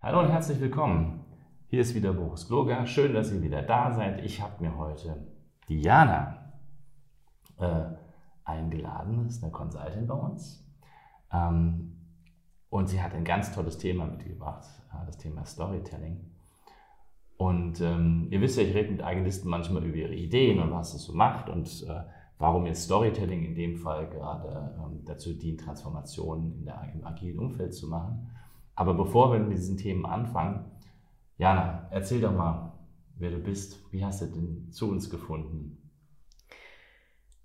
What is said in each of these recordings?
Hallo und herzlich willkommen. Hier ist wieder Boris Gloger. Schön, dass ihr wieder da seid. Ich habe mir heute Diana äh, eingeladen. Das ist eine Consultant bei uns. Ähm, und sie hat ein ganz tolles Thema mitgebracht, äh, das Thema Storytelling. Und ähm, ihr wisst ja, ich rede mit Agilisten manchmal über ihre Ideen und was es so macht und äh, warum jetzt Storytelling in dem Fall gerade ähm, dazu dient, Transformationen in der, im agilen Umfeld zu machen. Aber bevor wir mit diesen Themen anfangen, Jana, erzähl doch mal, wer du bist. Wie hast du denn zu uns gefunden?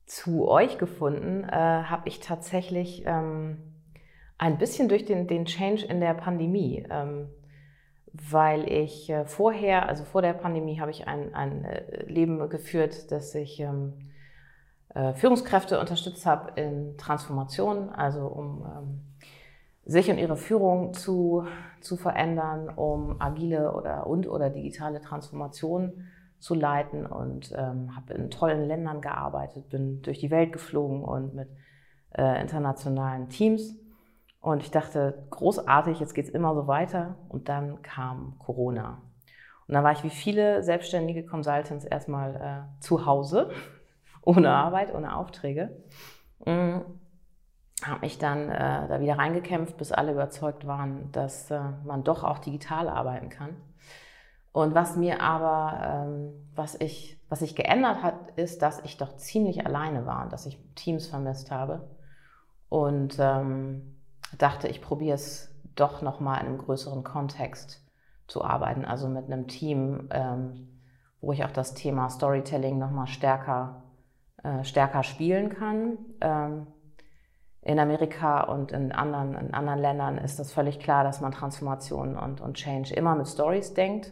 Zu euch gefunden äh, habe ich tatsächlich ähm, ein bisschen durch den, den Change in der Pandemie. Ähm, weil ich äh, vorher, also vor der Pandemie, habe ich ein, ein äh, Leben geführt, dass ich ähm, äh, Führungskräfte unterstützt habe in Transformation, also um ähm, sich und ihre Führung zu, zu verändern, um agile oder und oder digitale Transformation zu leiten und ähm, habe in tollen Ländern gearbeitet, bin durch die Welt geflogen und mit äh, internationalen Teams. Und ich dachte, großartig, jetzt geht es immer so weiter. Und dann kam Corona. Und dann war ich wie viele selbstständige Consultants erstmal äh, zu Hause, ohne Arbeit, ohne Aufträge. Mhm habe mich dann äh, da wieder reingekämpft, bis alle überzeugt waren, dass äh, man doch auch digital arbeiten kann. Und was mir aber, ähm, was, ich, was sich geändert hat, ist, dass ich doch ziemlich alleine war und dass ich Teams vermisst habe. Und ähm, dachte, ich probiere es doch nochmal in einem größeren Kontext zu arbeiten, also mit einem Team, ähm, wo ich auch das Thema Storytelling nochmal stärker, äh, stärker spielen kann. In Amerika und in anderen, in anderen Ländern ist das völlig klar, dass man Transformation und, und Change immer mit Stories denkt.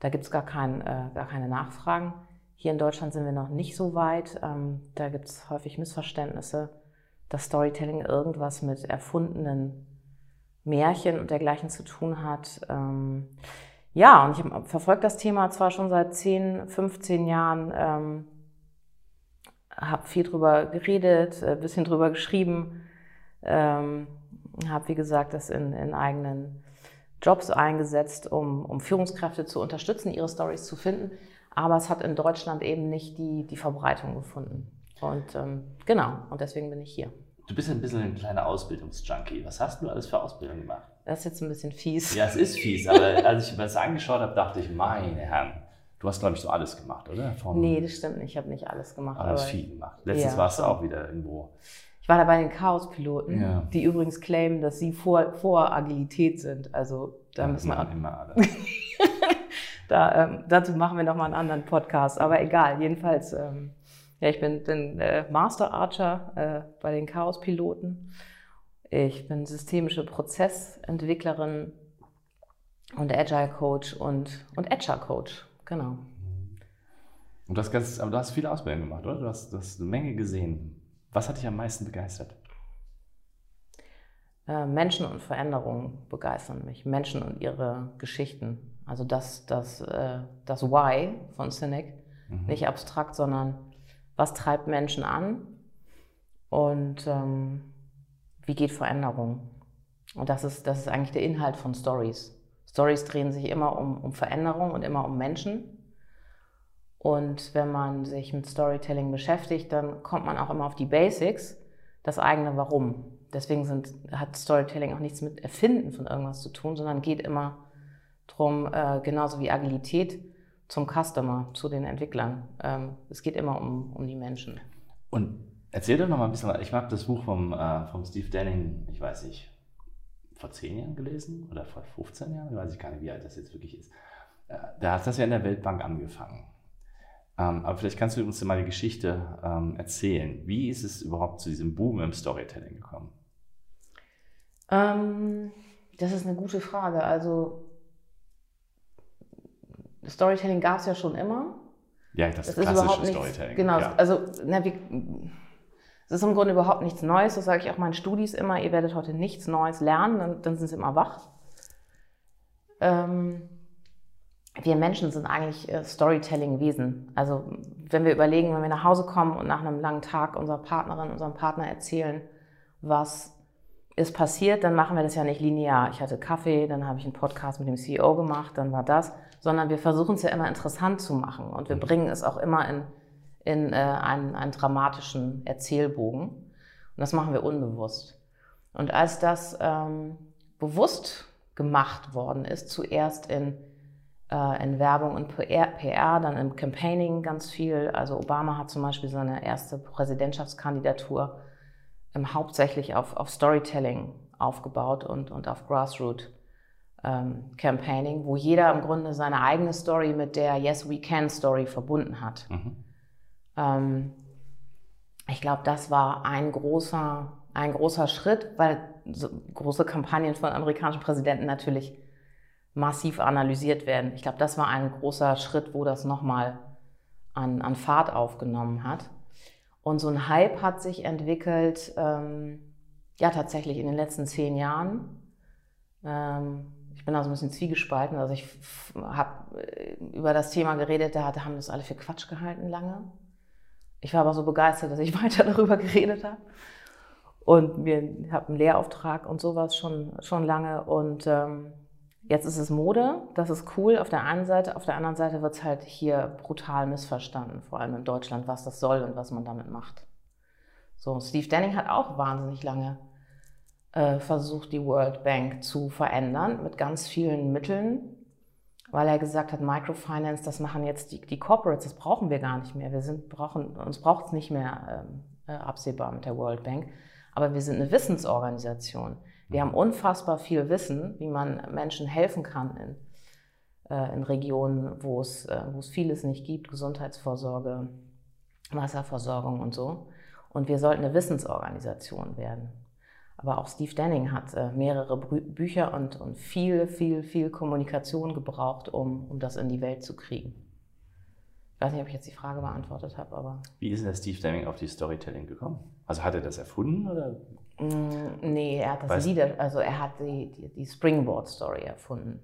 Da gibt es gar, kein, äh, gar keine Nachfragen. Hier in Deutschland sind wir noch nicht so weit. Ähm, da gibt es häufig Missverständnisse, dass Storytelling irgendwas mit erfundenen Märchen und dergleichen zu tun hat. Ähm, ja, und ich verfolge das Thema zwar schon seit 10, 15 Jahren, ähm, habe viel drüber geredet, ein äh, bisschen drüber geschrieben, ähm, habe, wie gesagt, das in, in eigenen Jobs eingesetzt, um, um Führungskräfte zu unterstützen, ihre Stories zu finden. Aber es hat in Deutschland eben nicht die, die Verbreitung gefunden. Und ähm, genau, und deswegen bin ich hier. Du bist ein bisschen ein kleiner Ausbildungsjunkie. Was hast du alles für Ausbildung gemacht? Das ist jetzt ein bisschen fies. Ja, es ist fies, aber als ich mir das angeschaut habe, dachte ich, meine Herren, Du hast, glaube ich, so alles gemacht, oder? Von nee, das stimmt nicht. Ich habe nicht alles gemacht. Alles viel gemacht. Letztens ja, warst du auch wieder irgendwo. Ich war da bei den Chaos-Piloten, ja. die übrigens claimen, dass sie vor, vor Agilität sind. Also da ja, müssen wir immer alle. da, ähm, dazu machen wir nochmal einen anderen Podcast. Aber egal, jedenfalls, ähm, ja, ich bin, bin äh, Master Archer äh, bei den Chaos-Piloten. Ich bin systemische Prozessentwicklerin und Agile Coach und, und Agile Coach. Genau. Und du hast, ganz, aber du hast viele Ausbildungen gemacht, oder? Du hast, du hast eine Menge gesehen. Was hat dich am meisten begeistert? Äh, Menschen und Veränderungen begeistern mich. Menschen und ihre Geschichten. Also das, das, äh, das Why von Cynic. Mhm. Nicht abstrakt, sondern was treibt Menschen an und ähm, wie geht Veränderung. Und das ist, das ist eigentlich der Inhalt von Stories. Stories drehen sich immer um, um Veränderung und immer um Menschen. Und wenn man sich mit Storytelling beschäftigt, dann kommt man auch immer auf die Basics, das eigene Warum. Deswegen sind, hat Storytelling auch nichts mit Erfinden von irgendwas zu tun, sondern geht immer darum, äh, genauso wie Agilität, zum Customer, zu den Entwicklern. Ähm, es geht immer um, um die Menschen. Und erzähl doch noch mal ein bisschen, ich mag das Buch vom, äh, vom Steve Denning, ich weiß nicht, vor zehn Jahren gelesen oder vor 15 Jahren, weiß ich gar nicht, wie alt das jetzt wirklich ist. Äh, da hat das ja in der Weltbank angefangen. Ähm, aber vielleicht kannst du uns mal die Geschichte ähm, erzählen. Wie ist es überhaupt zu diesem Boom im Storytelling gekommen? Ähm, das ist eine gute Frage. Also Storytelling gab es ja schon immer. Ja, das, Das klassische ist überhaupt nichts. Storytelling. Genau, Ja. also na, wir, es ist im Grunde überhaupt nichts Neues. Das sage ich auch meinen Studis immer. Ihr werdet heute nichts Neues lernen, dann, dann sind sie immer wach. Ähm, wir Menschen sind eigentlich äh, Storytelling-Wesen. Also wenn wir überlegen, wenn wir nach Hause kommen und nach einem langen Tag unserer Partnerin, unserem Partner erzählen, was ist passiert, dann machen wir das ja nicht linear. Ich hatte Kaffee, dann habe ich einen Podcast mit dem CEO gemacht, dann war das, sondern wir versuchen es ja immer interessant zu machen und wir bringen es auch immer in, in äh, einen, einen dramatischen Erzählbogen. Und das machen wir unbewusst. Und als das ähm, bewusst gemacht worden ist, zuerst in, äh, in Werbung und PR, PR, dann im Campaigning ganz viel. Also Obama hat zum Beispiel seine erste Präsidentschaftskandidatur ähm, hauptsächlich auf, auf Storytelling aufgebaut und, und auf Grassroot ähm, Campaigning, wo jeder im Grunde seine eigene Story mit der Yes We Can Story verbunden hat. Mhm. Ähm, ich glaube, das war ein großer, ein großer Schritt, weil so große Kampagnen von amerikanischen Präsidenten natürlich massiv analysiert werden. Ich glaube, das war ein großer Schritt, wo das nochmal an, an Fahrt aufgenommen hat. Und so ein Hype hat sich entwickelt, ähm, ja, tatsächlich in den letzten zehn Jahren. Ähm, ich bin da so ein bisschen zwiegespalten. Also ich habe über das Thema geredet, da haben das alle für Quatsch gehalten lange. Ich war aber so begeistert, dass ich weiter darüber geredet habe. Und wir habe einen Lehrauftrag und sowas schon, schon lange. Und ähm, jetzt ist es Mode, das ist cool auf der einen Seite. Auf der anderen Seite wird es halt hier brutal missverstanden, vor allem in Deutschland, was das soll und was man damit macht. So, Steve Denning hat auch wahnsinnig lange äh, versucht, die World Bank zu verändern mit ganz vielen Mitteln, weil er gesagt hat, Microfinance, das machen jetzt die, die Corporates, das brauchen wir gar nicht mehr. Wir sind, brauchen, uns braucht es nicht mehr ähm, äh, absehbar mit der World Bank. Aber wir sind eine Wissensorganisation. Wir haben unfassbar viel Wissen, wie man Menschen helfen kann in, äh, in Regionen, wo es, äh, wo es vieles nicht gibt, Gesundheitsvorsorge, Wasserversorgung und so. Und wir sollten eine Wissensorganisation werden. Aber auch Steve Denning hat äh, mehrere Brü Bücher und, und viel, viel, viel Kommunikation gebraucht, um, um das in die Welt zu kriegen. Ich weiß nicht, ob ich jetzt die Frage beantwortet habe, aber. Wie ist denn der Steve Deming auf die Storytelling gekommen? Also hat er das erfunden oder? Mm, nee, er hat das Lieder, also er hat die, die, die Springboard-Story erfunden.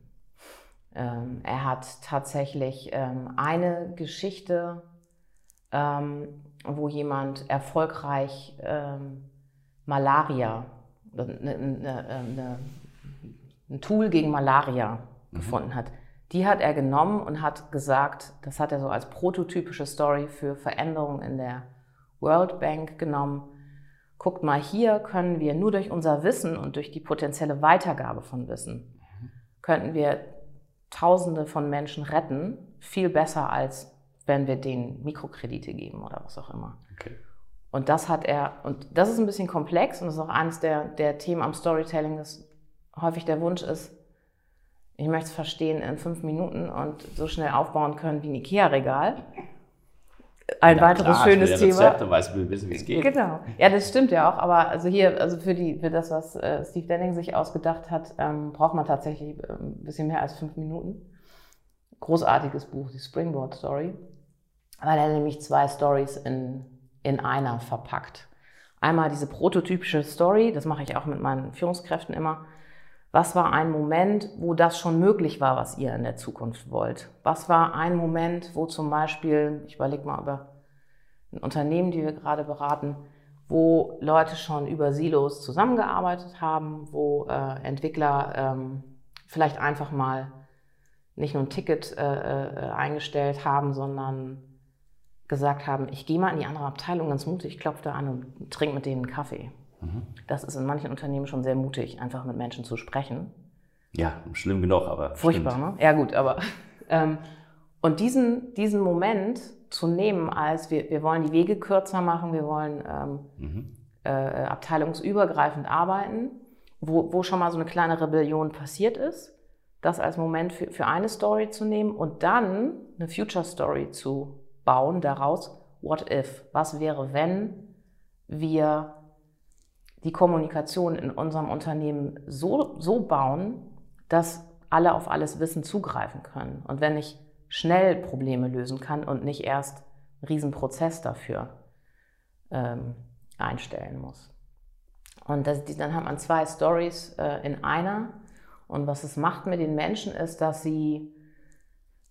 Ähm, er hat tatsächlich ähm, eine Geschichte, ähm, wo jemand erfolgreich ähm, Malaria, eine, eine, eine, ein Tool gegen Malaria gefunden hat. Die hat er genommen und hat gesagt, das hat er so als prototypische Story für Veränderungen in der World Bank genommen. Guckt mal, hier können wir nur durch unser Wissen und durch die potenzielle Weitergabe von Wissen, könnten wir Tausende von Menschen retten, viel besser als wenn wir denen Mikrokredite geben oder was auch immer. Okay. Und das hat er, und das ist ein bisschen komplex und das ist auch eines der, der Themen am Storytelling, dass häufig der Wunsch ist, ich möchte es verstehen in fünf Minuten und so schnell aufbauen können wie ein Ikea-Regal. Ein Ja, weiteres klar, ich schönes will ja Thema. Rezepte, weiß, will wissen, wie es geht. Genau. Ja, das stimmt ja auch. Aber also hier, also für, die, für das, was äh, Steve Denning sich ausgedacht hat, ähm, braucht man tatsächlich ähm, ein bisschen mehr als fünf Minuten. Großartiges Buch, die Springboard Story, weil er nämlich zwei Stories in, in einer verpackt. Einmal diese prototypische Story, das mache ich auch mit meinen Führungskräften immer. Was war ein Moment, wo das schon möglich war, was ihr in der Zukunft wollt? Was war ein Moment, wo zum Beispiel, ich überlege mal über ein Unternehmen, die wir gerade beraten, wo Leute schon über Silos zusammengearbeitet haben, wo äh, Entwickler ähm, vielleicht einfach mal nicht nur ein Ticket äh, äh, eingestellt haben, sondern gesagt haben, ich gehe mal in die andere Abteilung ganz mutig, klopfe da an und trinke mit denen einen Kaffee. Das ist in manchen Unternehmen schon sehr mutig, einfach mit Menschen zu sprechen. Ja, schlimm genug, aber. Furchtbar, stimmt. ne? Ja, gut, aber. Ähm, und diesen, diesen Moment zu nehmen, als wir, wir wollen die Wege kürzer machen, wir wollen ähm, Mhm. äh, abteilungsübergreifend arbeiten, wo, wo schon mal so eine kleine Rebellion passiert ist, das als Moment für, für eine Story zu nehmen und dann eine Future Story zu bauen, daraus, what if? Was wäre, wenn wir die Kommunikation in unserem Unternehmen so, so bauen, dass alle auf alles Wissen zugreifen können. Und wenn ich schnell Probleme lösen kann und nicht erst einen Riesenprozess dafür ähm, einstellen muss. Und das, dann hat man zwei Stories äh, in einer. Und was es macht mit den Menschen ist, dass sie,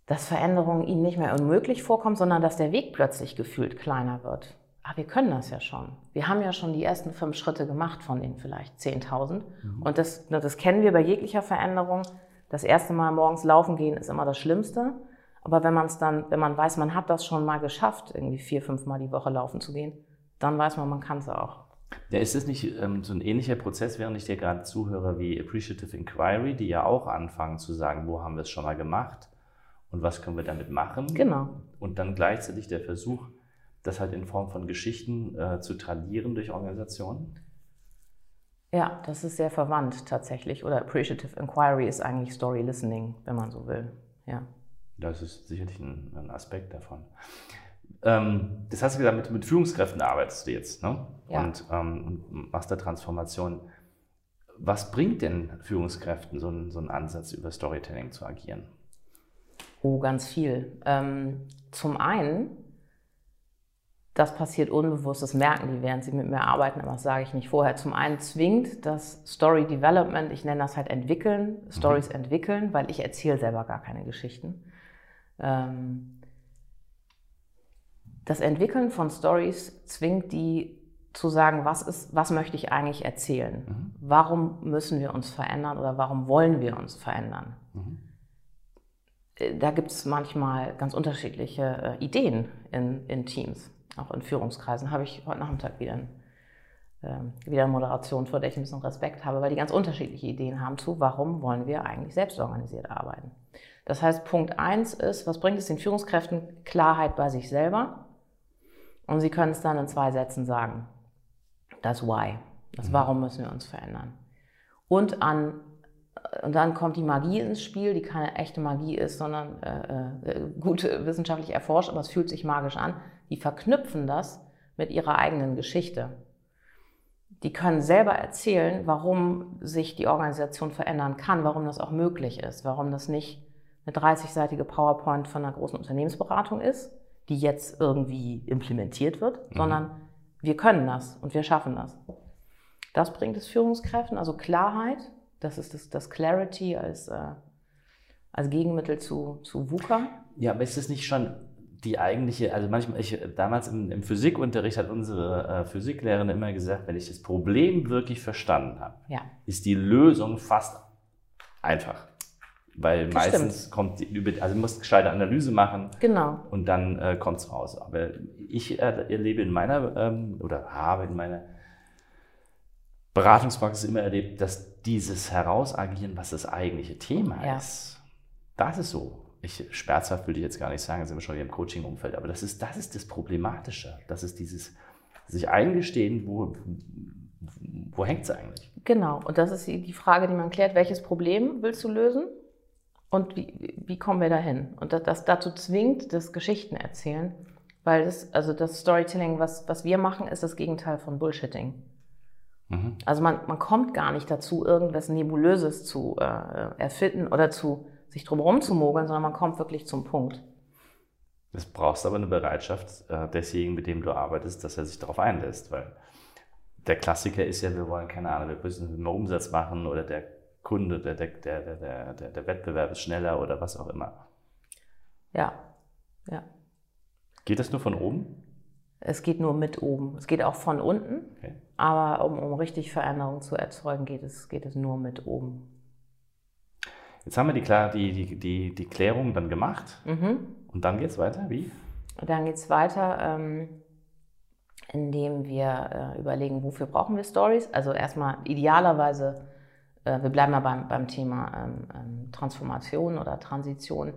dass Veränderungen ihnen nicht mehr unmöglich vorkommen, sondern dass der Weg plötzlich gefühlt kleiner wird. Ah, wir können das ja schon. Wir haben ja schon die ersten fünf Schritte gemacht von den vielleicht 10.000. Mhm. Und das, das kennen wir bei jeglicher Veränderung. Das erste Mal morgens laufen gehen ist immer das Schlimmste. Aber wenn man es dann, wenn man weiß, man hat das schon mal geschafft, irgendwie vier, fünf Mal die Woche laufen zu gehen, dann weiß man, man kann es auch. Ja, ist es nicht ähm, so ein ähnlicher Prozess, während ich dir gerade zuhöre, wie Appreciative Inquiry, die ja auch anfangen zu sagen, wo haben wir es schon mal gemacht und was können wir damit machen? Genau. Und dann gleichzeitig der Versuch, das halt in Form von Geschichten äh, zu tradieren durch Organisationen? Ja, das ist sehr verwandt tatsächlich. Oder Appreciative Inquiry ist eigentlich Story Listening, wenn man so will. Ja. Das ist sicherlich ein, ein Aspekt davon. Ähm, das hast du gesagt, mit, mit, Führungskräften arbeitest du jetzt ne? ja. und, ähm, machst da Transformation. Was bringt denn Führungskräften so einen, so einen Ansatz, über Storytelling zu agieren? Oh, ganz viel. Ähm, zum einen das passiert unbewusst, das merken die, während sie mit mir arbeiten, aber das sage ich nicht vorher. Zum einen zwingt das Story Development, ich nenne das halt entwickeln, mhm. Stories entwickeln, weil ich erzähle selber gar keine Geschichten. Ähm, das Entwickeln von Stories zwingt die zu sagen, was ist, was möchte ich eigentlich erzählen? Mhm. Warum müssen wir uns verändern oder warum wollen wir uns verändern? Mhm. Äh, da gibt es manchmal ganz unterschiedliche äh, Ideen in, in Teams auch in Führungskreisen, habe ich heute Nachmittag wieder, äh, wieder eine Moderation, vor der ich ein bisschen Respekt habe, weil die ganz unterschiedliche Ideen haben zu, warum wollen wir eigentlich selbstorganisiert arbeiten. Das heißt, Punkt eins ist, was bringt es den Führungskräften? Klarheit bei sich selber. Und sie können es dann in zwei Sätzen sagen. Das Why. Das mhm. Warum müssen wir uns verändern. Und an und dann kommt die Magie ins Spiel, die keine echte Magie ist, sondern äh, äh, gut wissenschaftlich erforscht, aber es fühlt sich magisch an. Die verknüpfen das mit ihrer eigenen Geschichte. Die können selber erzählen, warum sich die Organisation verändern kann, warum das auch möglich ist, warum das nicht eine 30-seitige PowerPoint von einer großen Unternehmensberatung ist, die jetzt irgendwie implementiert wird, mhm. sondern wir können das und wir schaffen das. Das bringt es Führungskräften, also Klarheit, das ist das, das Clarity als, äh, als Gegenmittel zu, zu VUCA. Ja, aber ist das nicht schon die eigentliche, also manchmal, ich, damals im, im Physikunterricht hat unsere äh, Physiklehrerin immer gesagt, wenn ich das Problem wirklich verstanden habe, ja. ist die Lösung fast einfach. Weil das meistens stimmt. kommt die, also du musst gescheite Analyse machen. Genau. Und dann äh, kommt es raus. Aber ich äh, erlebe in meiner, ähm, oder habe in meiner Beratungspraxis immer erlebt, dass dieses Herausagieren, was das eigentliche Thema ja. ist, das ist so. Ich, schmerzhaft würde ich jetzt gar nicht sagen, sind wir schon hier im Coaching-Umfeld, aber das ist, das ist das Problematische. Das ist dieses sich eingestehen, wo, wo hängt es eigentlich? Genau, und das ist die Frage, die man klärt, welches Problem willst du lösen und wie, wie kommen wir dahin? Und das, das dazu zwingt das Geschichten erzählen, weil das, also das Storytelling, was, was wir machen, ist das Gegenteil von Bullshitting. Mhm. Also man, man kommt gar nicht dazu, irgendwas Nebulöses zu äh, erfinden oder zu sich drumherum zu mogeln, sondern man kommt wirklich zum Punkt. Das brauchst aber eine Bereitschaft äh, desjenigen, mit dem du arbeitest, dass er sich darauf einlässt, weil der Klassiker ist ja, wir wollen keine Ahnung, wir müssen mehr Umsatz machen oder der Kunde, der, der, der, der, der, der Wettbewerb ist schneller oder was auch immer. Ja, ja. Geht das nur von oben? Es geht nur mit oben. Es geht auch von unten, okay. aber um, um richtig Veränderung zu erzeugen, geht es, geht es nur mit oben. Jetzt haben wir die, die, die, die, die Klärung dann gemacht. Mhm. Und dann geht es weiter? Wie? Dann geht es weiter, ähm, indem wir äh, überlegen, wofür brauchen wir Stories. Also erstmal idealerweise, äh, wir bleiben mal beim, beim Thema ähm, ähm, Transformation oder Transition.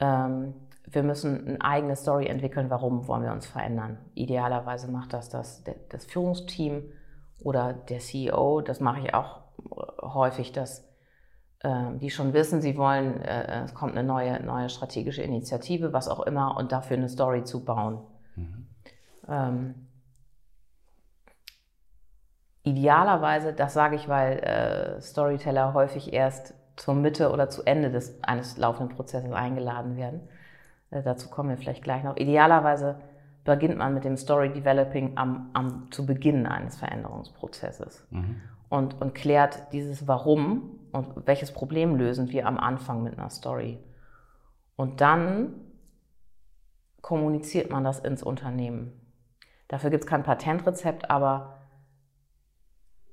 Ähm, wir müssen eine eigene Story entwickeln, warum wollen wir uns verändern. Idealerweise macht das das, das Führungsteam oder der CEO. Das mache ich auch häufig, dass äh, die schon wissen, sie wollen, äh, es kommt eine neue, neue strategische Initiative, was auch immer, und dafür eine Story zu bauen. Mhm. Ähm, idealerweise, das sage ich, weil äh, Storyteller häufig erst zur Mitte oder zu Ende des, eines laufenden Prozesses eingeladen werden. Äh, dazu kommen wir vielleicht gleich noch. Idealerweise beginnt man mit dem Story Developing am, am, zu Beginn eines Veränderungsprozesses mhm. und, und klärt dieses Warum und welches Problem lösen wir am Anfang mit einer Story. Und dann kommuniziert man das ins Unternehmen. Dafür gibt es kein Patentrezept, aber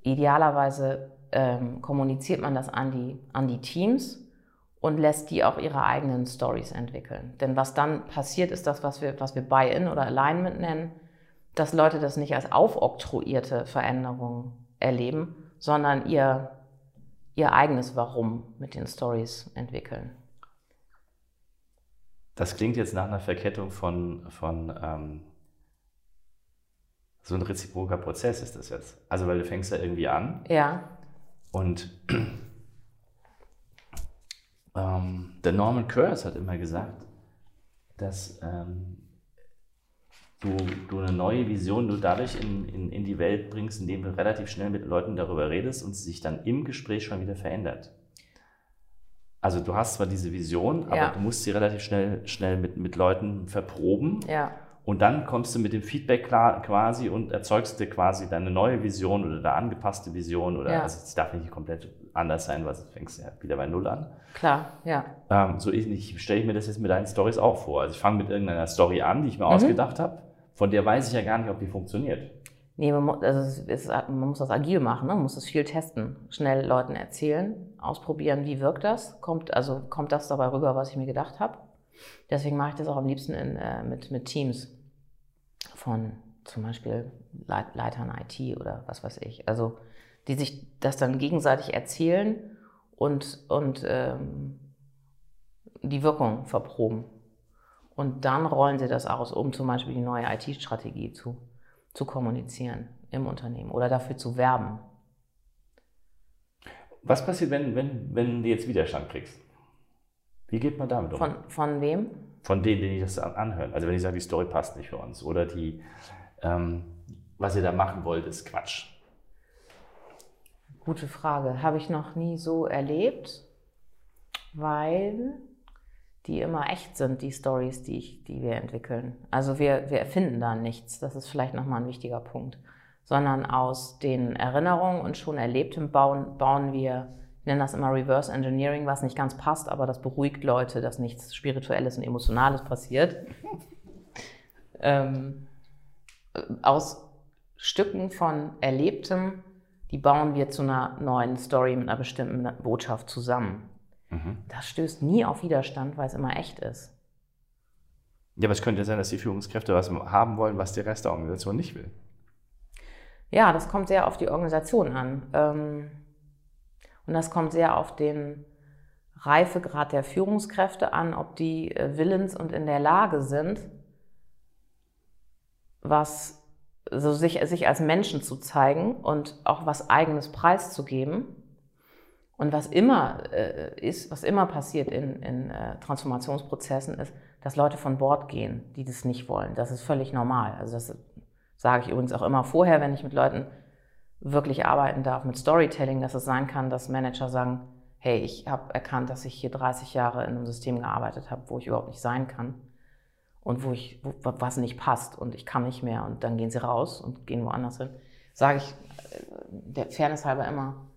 idealerweise ähm, kommuniziert man das an die, an die Teams und lässt die auch ihre eigenen Stories entwickeln. Denn was dann passiert, ist das, was wir, was wir Buy-in oder Alignment nennen, dass Leute das nicht als aufoktroyierte Veränderung erleben, sondern ihr, ihr eigenes Warum mit den Stories entwickeln. Das klingt jetzt nach einer Verkettung von, von ähm, so ein reziproker Prozess ist das jetzt. Also, weil du fängst ja irgendwie an. Ja. Und ähm, der Norman Kurz hat immer gesagt, dass ähm, du, du eine neue Vision du dadurch in, in, in die Welt bringst, indem du relativ schnell mit Leuten darüber redest und sich dann im Gespräch schon wieder verändert. Also du hast zwar diese Vision, aber ja. du musst sie relativ schnell, schnell mit, mit Leuten verproben. Ja. Und dann kommst du mit dem Feedback klar, quasi und erzeugst dir quasi deine neue Vision oder deine angepasste Vision oder ja. also es darf nicht komplett anders sein, weil du fängst ja wieder bei Null an. Klar, ja. Ähm, so ähnlich stelle ich mir das jetzt mit deinen Stories auch vor. Also ich fange mit irgendeiner Story an, die ich mir mhm. ausgedacht habe, von der weiß ich ja gar nicht, ob die funktioniert. Nee, man, muss, also ist, man muss das agil machen, ne? man muss das viel testen, schnell Leuten erzählen, ausprobieren, wie wirkt das, kommt, also kommt das dabei rüber, was ich mir gedacht habe. Deswegen mache ich das auch am liebsten in, äh, mit, mit Teams von zum Beispiel Leit Leitern IT oder was weiß ich. Also die sich das dann gegenseitig erzählen und, und ähm, die Wirkung verproben. Und dann rollen sie das aus, um zum Beispiel die neue IT-Strategie zu, zu kommunizieren im Unternehmen oder dafür zu werben. Was passiert, wenn, wenn, wenn du jetzt Widerstand kriegst? Wie geht man damit um? Von, von wem? Von denen, die das anhören. Also wenn ich sage, die Story passt nicht für uns oder die, ähm, was ihr da machen wollt, ist Quatsch. Gute Frage. Habe ich noch nie so erlebt, weil die immer echt sind, die Stories, die, ich, die wir entwickeln. Also wir, wir erfinden da nichts, das ist vielleicht nochmal ein wichtiger Punkt, sondern aus den Erinnerungen und schon Erlebtem bauen, bauen wir, ich nenne das immer Reverse Engineering, was nicht ganz passt, aber das beruhigt Leute, dass nichts Spirituelles und Emotionales passiert. ähm, aus Stücken von Erlebtem, die bauen wir zu einer neuen Story mit einer bestimmten Botschaft zusammen. Mhm. Das stößt nie auf Widerstand, weil es immer echt ist. Ja, aber es könnte ja sein, dass die Führungskräfte was haben wollen, was der Rest der Organisation nicht will. Ja, das kommt sehr auf die Organisation an. Ähm, und das kommt sehr auf den Reifegrad der Führungskräfte an, ob die äh, willens und in der Lage sind, was so sich, sich als Menschen zu zeigen und auch was eigenes preiszugeben und was immer äh, ist, was immer passiert in, in äh, Transformationsprozessen ist, dass Leute von Bord gehen, die das nicht wollen. Das ist völlig normal. Also das sage ich übrigens auch immer vorher, wenn ich mit Leuten wirklich arbeiten darf mit Storytelling, dass es sein kann, dass Manager sagen, hey, ich habe erkannt, dass ich hier 30 Jahre in einem System gearbeitet habe, wo ich überhaupt nicht sein kann und wo ich wo, was nicht passt und ich kann nicht mehr und dann gehen sie raus und gehen woanders hin. Sage ich äh, der Fairness halber immer,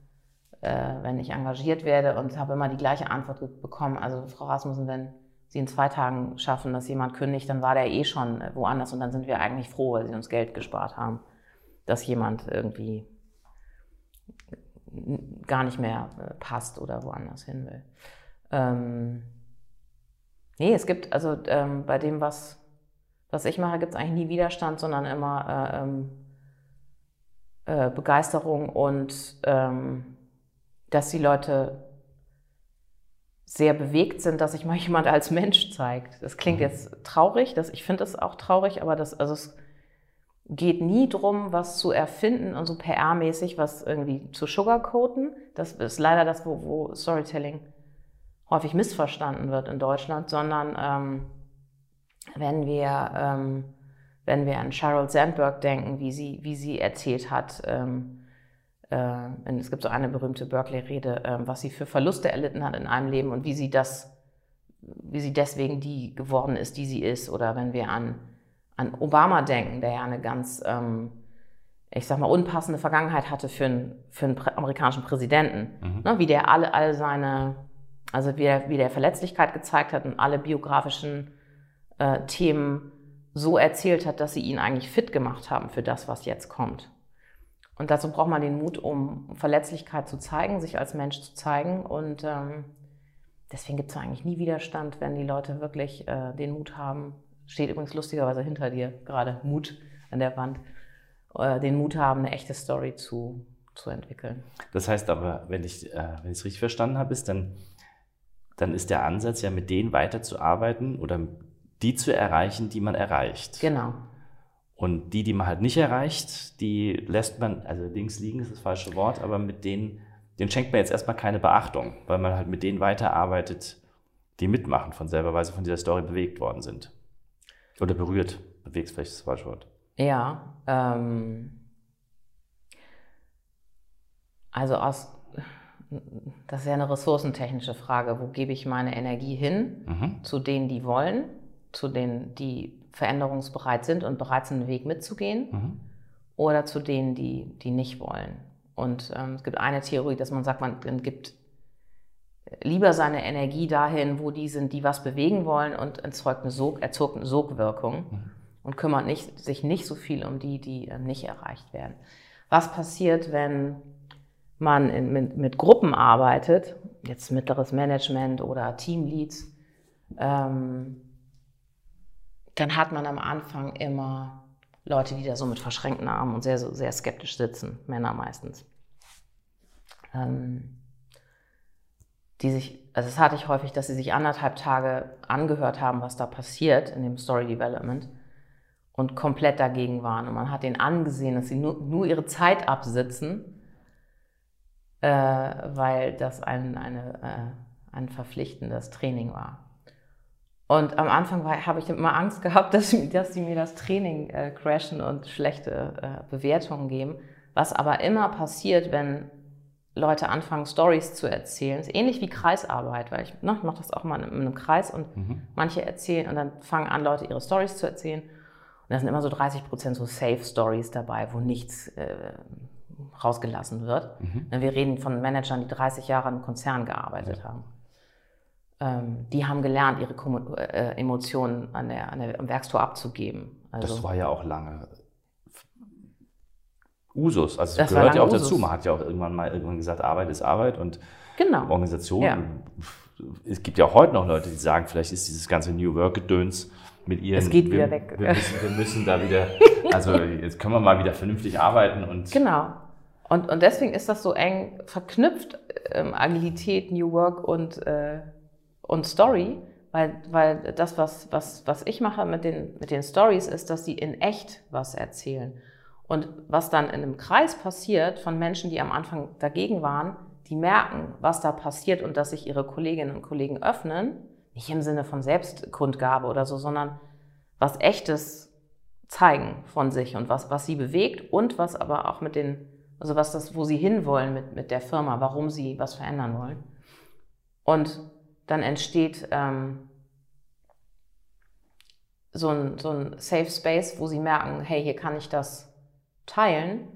äh, wenn ich engagiert werde und habe immer die gleiche Antwort bekommen. Also Frau Rasmussen, wenn Sie in zwei Tagen schaffen, dass jemand kündigt, dann war der eh schon woanders und dann sind wir eigentlich froh, weil Sie uns Geld gespart haben, dass jemand irgendwie gar nicht mehr äh, passt oder woanders hin will. Ähm, nee, es gibt also ähm, bei dem, was, was ich mache, gibt es eigentlich nie Widerstand, sondern immer äh, ähm, äh, Begeisterung und ähm, dass die Leute sehr bewegt sind, dass sich mal jemand als Mensch zeigt. Das klingt mhm. jetzt traurig, das, ich finde es auch traurig, aber das, also es geht nie darum, was zu erfinden und so PR-mäßig was irgendwie zu sugarcoaten. Das ist leider das, wo, wo Storytelling häufig missverstanden wird in Deutschland, sondern ähm, wenn wir ähm, wenn wir an Sheryl Sandberg denken, wie sie, wie sie erzählt hat, ähm, äh, es gibt so eine berühmte Berkeley-Rede, äh, was sie für Verluste erlitten hat in einem Leben und wie sie das, wie sie deswegen die geworden ist, die sie ist. Oder wenn wir an, an Obama denken, der ja eine ganz, ähm, ich sag mal, unpassende Vergangenheit hatte für einen, für einen amerikanischen Präsidenten. Mhm. Ne, wie der alle, all seine, also wie der, wie der Verletzlichkeit gezeigt hat und alle biografischen äh, Themen so erzählt hat, dass sie ihn eigentlich fit gemacht haben für das, was jetzt kommt. Und dazu braucht man den Mut, um Verletzlichkeit zu zeigen, sich als Mensch zu zeigen. Und ähm, deswegen gibt es eigentlich nie Widerstand, wenn die Leute wirklich äh, den Mut haben. Steht übrigens lustigerweise hinter dir gerade Mut an der Wand. Äh, den Mut haben, eine echte Story zu, zu entwickeln. Das heißt aber, wenn ich äh, es richtig verstanden habe, ist dann, dann ist der Ansatz ja mit denen weiterzuarbeiten oder die zu erreichen, die man erreicht. Genau. Und die, die man halt nicht erreicht, die lässt man, also links liegen ist das falsche Wort, aber mit denen, denen schenkt man jetzt erstmal keine Beachtung, weil man halt mit denen weiterarbeitet, die mitmachen von selber, weil sie von dieser Story bewegt worden sind. Oder berührt, bewegt vielleicht das falsche Wort. Ja, ähm, also aus, das ist ja eine ressourcentechnische Frage. Wo gebe ich meine Energie hin? Mhm. Zu denen, die wollen, zu denen, die veränderungsbereit sind und bereit sind, den Weg mitzugehen, mhm. oder zu denen, die, die nicht wollen. Und ähm, es gibt eine Theorie, dass man sagt, man gibt lieber seine Energie dahin, wo die sind, die was bewegen wollen und erzeugt eine, Sog, erzeugt eine Sogwirkung mhm. und kümmert nicht, sich nicht so viel um die, die äh, nicht erreicht werden. Was passiert, wenn man in, mit, mit, Gruppen arbeitet, jetzt mittleres Management oder Teamleads, ähm, dann hat man am Anfang immer Leute, die da so mit verschränkten Armen und sehr, sehr skeptisch sitzen, Männer meistens. Ähm, die sich, also das hatte ich häufig, dass sie sich anderthalb Tage angehört haben, was da passiert in dem Story Development und komplett dagegen waren. Und man hat ihnen angesehen, dass sie nur, nur ihre Zeit absitzen, äh, weil das ein, eine, äh, ein verpflichtendes Training war. Und am Anfang habe ich immer Angst gehabt, dass, dass sie mir das Training äh, crashen und schlechte äh, Bewertungen geben. Was aber immer passiert, wenn Leute anfangen, Stories zu erzählen, ist ähnlich wie Kreisarbeit, weil ich ne, mache das auch mal in, in einem Kreis und mhm. manche erzählen und dann fangen an, Leute ihre Stories zu erzählen. Und da sind immer so 30 Prozent so Safe Stories dabei, wo nichts äh, rausgelassen wird. Mhm. Wir reden von Managern, die 30 Jahre im Konzern gearbeitet ja. haben ähm, die haben gelernt, ihre äh, Emotionen an der, an der, am Werkstor abzugeben. Also, das war ja auch lange Usus. Also es gehört ja auch Usus. dazu. Man hat ja auch irgendwann mal irgendwann gesagt, Arbeit ist Arbeit und genau. Organisation. Ja. Es gibt ja auch heute noch Leute, die sagen, vielleicht ist dieses ganze New Work-Gedöns mit ihren. Es geht wir, wieder weg. Wir müssen, wir müssen da wieder, also jetzt können wir mal wieder vernünftig arbeiten und. Genau. Und, und deswegen ist das so eng verknüpft, ähm, Agilität, New Work und äh, und Story, weil, weil das, was, was, was ich mache mit den, mit den Stories, ist, dass sie in echt was erzählen. Und was dann in einem Kreis passiert von Menschen, die am Anfang dagegen waren, die merken, was da passiert und dass sich ihre Kolleginnen und Kollegen öffnen, nicht im Sinne von Selbstkundgabe oder so, sondern was echtes zeigen von sich und was, was sie bewegt und was aber auch mit den, also was das, wo sie hinwollen mit, mit der Firma, warum sie was verändern wollen. Und dann entsteht ähm, so, ein, so ein Safe Space, wo sie merken, hey, hier kann ich das teilen.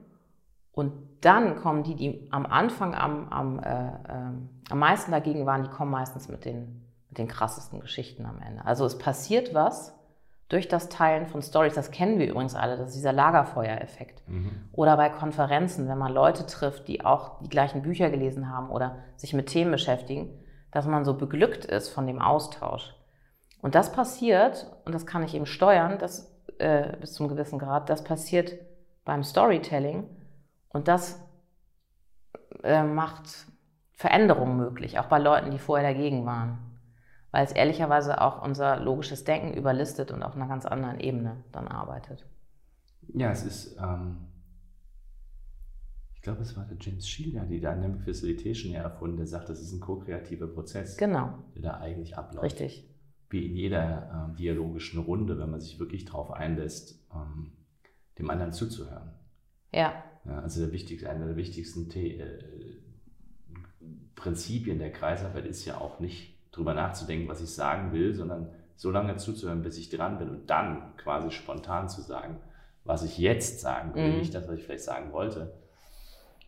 Und dann kommen die, die am Anfang am, am, äh, äh, am meisten dagegen waren, die kommen meistens mit den, mit den krassesten Geschichten am Ende. Also es passiert was durch das Teilen von Stories. Das kennen wir übrigens alle, das ist dieser Lagerfeuereffekt. Mhm. Oder bei Konferenzen, wenn man Leute trifft, die auch die gleichen Bücher gelesen haben oder sich mit Themen beschäftigen, dass man so beglückt ist von dem Austausch. Und das passiert, und das kann ich eben steuern, das, äh, bis zum gewissen Grad, das passiert beim Storytelling und das äh, macht Veränderungen möglich, auch bei Leuten, die vorher dagegen waren. Weil es ehrlicherweise auch unser logisches Denken überlistet und auf einer ganz anderen Ebene dann arbeitet. Ja, es ist ähm, ich glaube, es war der James Sheila, die Dynamic Facilitation ja erfunden, der sagt, das ist ein ko-kreativer Prozess, genau. der da eigentlich abläuft. Richtig. Wie in jeder äh, dialogischen Runde, wenn man sich wirklich darauf einlässt, ähm, dem anderen zuzuhören. Ja. ja also der wichtigste, einer der wichtigsten The äh, Prinzipien der Kreisarbeit ist ja auch nicht drüber nachzudenken, was ich sagen will, sondern so lange zuzuhören, bis ich dran bin und dann quasi spontan zu sagen, was ich jetzt sagen will, mhm. nicht das, was ich vielleicht sagen wollte.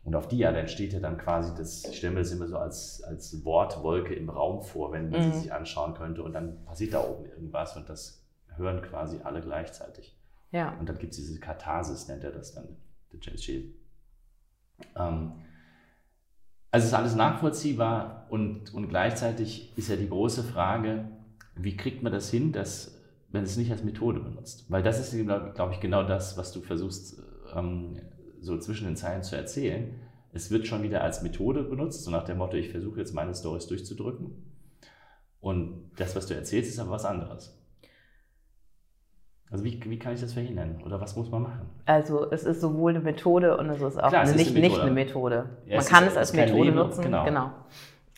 Und auf die Art entsteht ja dann quasi das, ich stelle mir das immer so als, als Wortwolke im Raum vor, wenn man mhm. sie sich anschauen könnte und dann passiert da oben irgendwas und das hören quasi alle gleichzeitig. Ja. Und dann gibt es diese Katharsis, nennt er das dann, der James Shield. Ähm, also ist alles nachvollziehbar und, und gleichzeitig ist ja die große Frage, wie kriegt man das hin, dass man es nicht als Methode benutzt? Weil das ist, glaube glaub ich, genau das, was du versuchst, ähm, so zwischen den Zeilen zu erzählen. Es wird schon wieder als Methode benutzt, so nach dem Motto, ich versuche jetzt meine Stories durchzudrücken. Und das, was du erzählst, ist aber was anderes. Also wie, wie kann ich das verhindern? Oder was muss man machen? Also es ist sowohl eine Methode und es ist auch Klar, eine, nicht, eine nicht eine Methode. Ja, man kann es, als Methode Leben, nutzen. Genau. genau.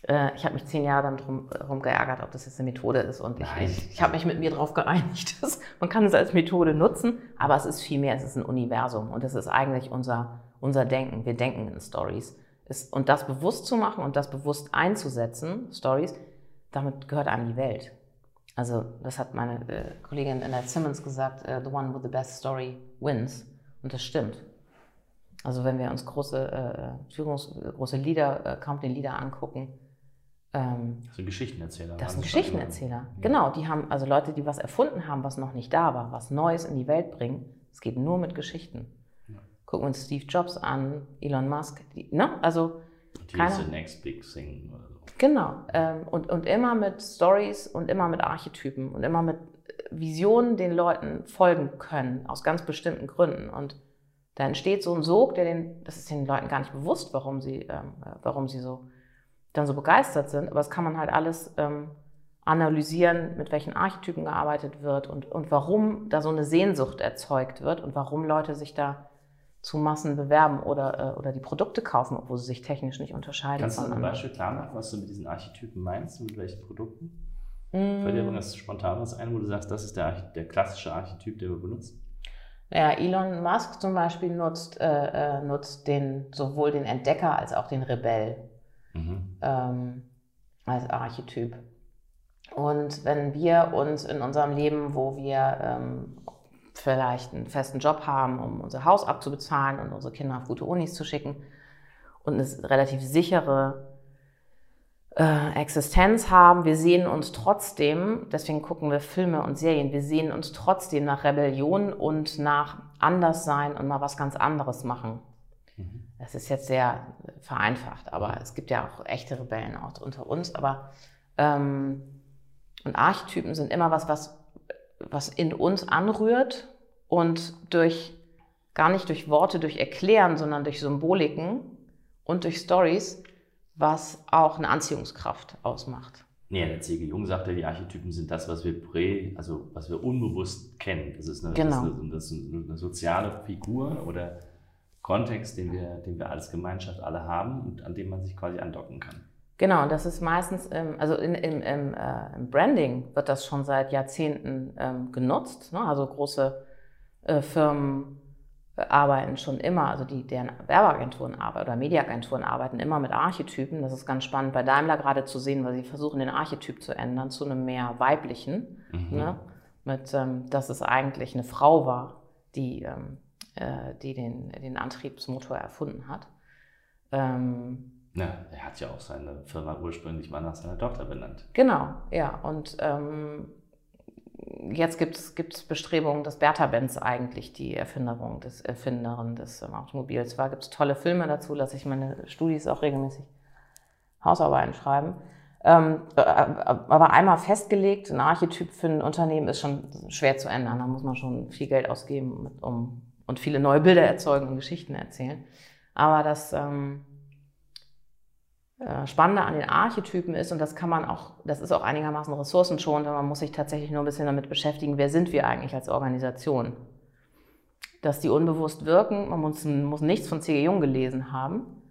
Äh, ich habe mich zehn Jahre drum geärgert, ob das jetzt eine Methode ist. Und ich, ich, ich habe mich mit mir darauf geeinigt, dass man kann es als Methode nutzen, aber es ist viel mehr, es ist ein Universum und es ist eigentlich unser, unser Denken. Wir denken in Stories. Und das bewusst zu machen und das bewusst einzusetzen, Stories, damit gehört einem die Welt. Also das hat meine äh, Kollegin Annette Simmons gesagt, uh, the one with the best story wins. Und das stimmt. Also wenn wir uns große äh, Führungs-, große Leader, äh, Company-Leader angucken. Ähm, das sind Geschichtenerzähler. Das sind Geschichtenerzähler. Ja. Genau, die haben, also Leute, die was erfunden haben, was noch nicht da war, was Neues in die Welt bringen. Es geht nur mit Geschichten. Ja. Gucken wir uns Steve Jobs an, Elon Musk, die, ne? Also die keiner, ist the next big thing. Oder Genau. Ähm, und, und immer mit Stories und immer mit Archetypen und immer mit Visionen den Leuten folgen können, aus ganz bestimmten Gründen. Und da entsteht so ein Sog, der den, das ist den Leuten gar nicht bewusst, warum sie, ähm, warum sie so dann so begeistert sind. Aber das kann man halt alles ähm, analysieren, mit welchen Archetypen gearbeitet wird und, und warum da so eine Sehnsucht erzeugt wird und warum Leute sich da zu Massen bewerben oder, äh, oder die Produkte kaufen, obwohl sie sich technisch nicht unterscheiden. Kannst du ein Beispiel klar machen, was du mit diesen Archetypen meinst, mit welchen Produkten? Mm. Fällt dir irgendwas Spontanes ein, wo du sagst, das ist der, der klassische Archetyp, den wir benutzen? Naja, Elon Musk zum Beispiel nutzt, äh, äh, nutzt den, sowohl den Entdecker als auch den Rebell mhm. ähm, als Archetyp. Und wenn wir uns in unserem Leben, wo wir ähm, vielleicht einen festen Job haben, um unser Haus abzubezahlen und unsere Kinder auf gute Unis zu schicken und eine relativ sichere äh, Existenz haben. Wir sehen uns trotzdem, deswegen gucken wir Filme und Serien, wir sehen uns trotzdem nach Rebellion und nach Anderssein und mal was ganz anderes machen. Mhm. Das ist jetzt sehr vereinfacht, aber es gibt ja auch echte Rebellen auch unter uns. Aber ähm, und Archetypen sind immer was, was was in uns anrührt und durch, gar nicht durch Worte, durch Erklären, sondern durch Symboliken und durch Stories, was auch eine Anziehungskraft ausmacht. Nee, der C.G. Jung sagte, die Archetypen sind das, was wir prä, also was wir unbewusst kennen. Das ist eine, genau. das ist eine, das ist eine soziale Figur oder Kontext, den wir, den wir als Gemeinschaft alle haben und an dem man sich quasi andocken kann. Genau, das ist meistens, ähm, also in, in, im, äh, im, Branding wird das schon seit Jahrzehnten ähm, genutzt. Ne? Also große äh, Firmen äh, arbeiten schon immer, also die, deren Werbeagenturen arbeiten oder Mediaagenturen arbeiten immer mit Archetypen. Das ist ganz spannend bei Daimler gerade zu sehen, weil sie versuchen, den Archetyp zu ändern zu einem mehr weiblichen. Mhm. Ne? Mit, ähm, dass es eigentlich eine Frau war, die, ähm, äh, die den, den Antriebsmotor erfunden hat. Ähm, ja, er hat ja auch seine Firma ursprünglich mal nach seiner Tochter benannt. Genau, ja. Und ähm, jetzt gibt es Bestrebungen, dass Bertha Benz eigentlich die Erfinderung des, Erfinderin des ähm, Automobils war. Gibt es tolle Filme dazu, lasse ich meine Studis auch regelmäßig Hausarbeiten schreiben. Ähm, äh, aber einmal festgelegt, ein Archetyp für ein Unternehmen ist schon schwer zu ändern. Da muss man schon viel Geld ausgeben um, und viele neue Bilder erzeugen und Geschichten erzählen. Aber das... Ähm, äh, Spannende an den Archetypen ist, und das kann man auch, das ist auch einigermaßen ressourcenschonend, weil man muss sich tatsächlich nur ein bisschen damit beschäftigen, wer sind wir eigentlich als Organisation. Dass die unbewusst wirken, man muss, muss nichts von C.G. Jung gelesen haben.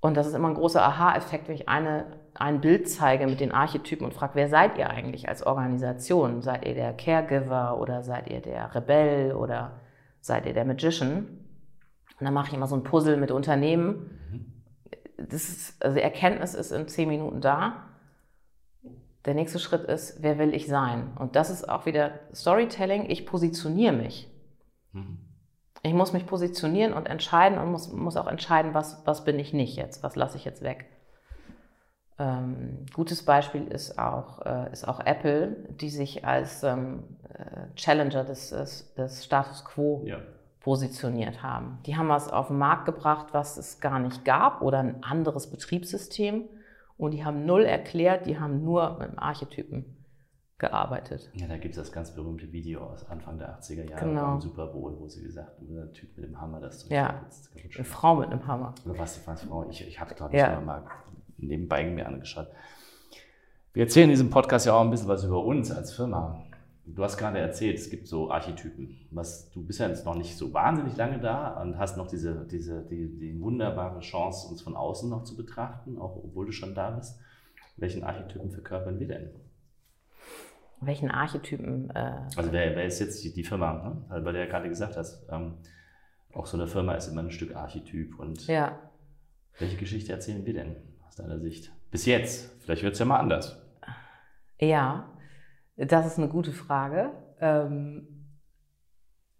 Und das ist immer ein großer Aha-Effekt, wenn ich eine, ein Bild zeige mit den Archetypen und frage, wer seid ihr eigentlich als Organisation? Seid ihr der Caregiver oder seid ihr der Rebell oder seid ihr der Magician? Und dann mache ich immer so ein Puzzle mit Unternehmen. Mhm das ist, also die Erkenntnis ist in zehn Minuten da. der nächste Schritt ist, wer will ich sein? Und das ist auch wieder Storytelling. Ich positioniere mich. Mhm. Ich muss mich positionieren und entscheiden und muss, muss auch entscheiden, was, was bin ich nicht jetzt, was lasse ich jetzt weg. Ähm, gutes Beispiel ist auch, äh, ist auch Apple, die sich als ähm, äh, Challenger des, des, des, Status quo ja. Positioniert haben. Die haben was auf den Markt gebracht, was es gar nicht gab oder ein anderes Betriebssystem. Und die haben null erklärt, die haben nur mit Archetypen gearbeitet. Ja, da gibt es das ganz berühmte Video aus Anfang der 80er Jahre genau. beim Super Bowl, wo sie gesagt haben, der Typ mit dem Hammer, das Ja, eine Frau mit einem Hammer. Oder was, was Frau? Ich, ich habe glaube ich ja. mal nebenbei mir angeschaut. Wir erzählen in diesem Podcast ja auch ein bisschen was über uns als Firma. Du hast gerade erzählt, es gibt so Archetypen. Was, du bist ja jetzt noch nicht so wahnsinnig lange da und hast noch diese, diese, die, die wunderbare Chance, uns von außen noch zu betrachten, auch obwohl du schon da bist. Welchen Archetypen verkörpern wir denn? Welchen Archetypen? Äh also wer, wer, ist jetzt die, die Firma? Ne? Also, weil du ja gerade gesagt hast, ähm, auch so eine Firma ist immer ein Stück Archetyp. Und ja. welche Geschichte erzählen wir denn? aus deiner Sicht? Bis jetzt. Vielleicht wird es ja mal anders. Ja, das ist eine gute Frage. Ähm,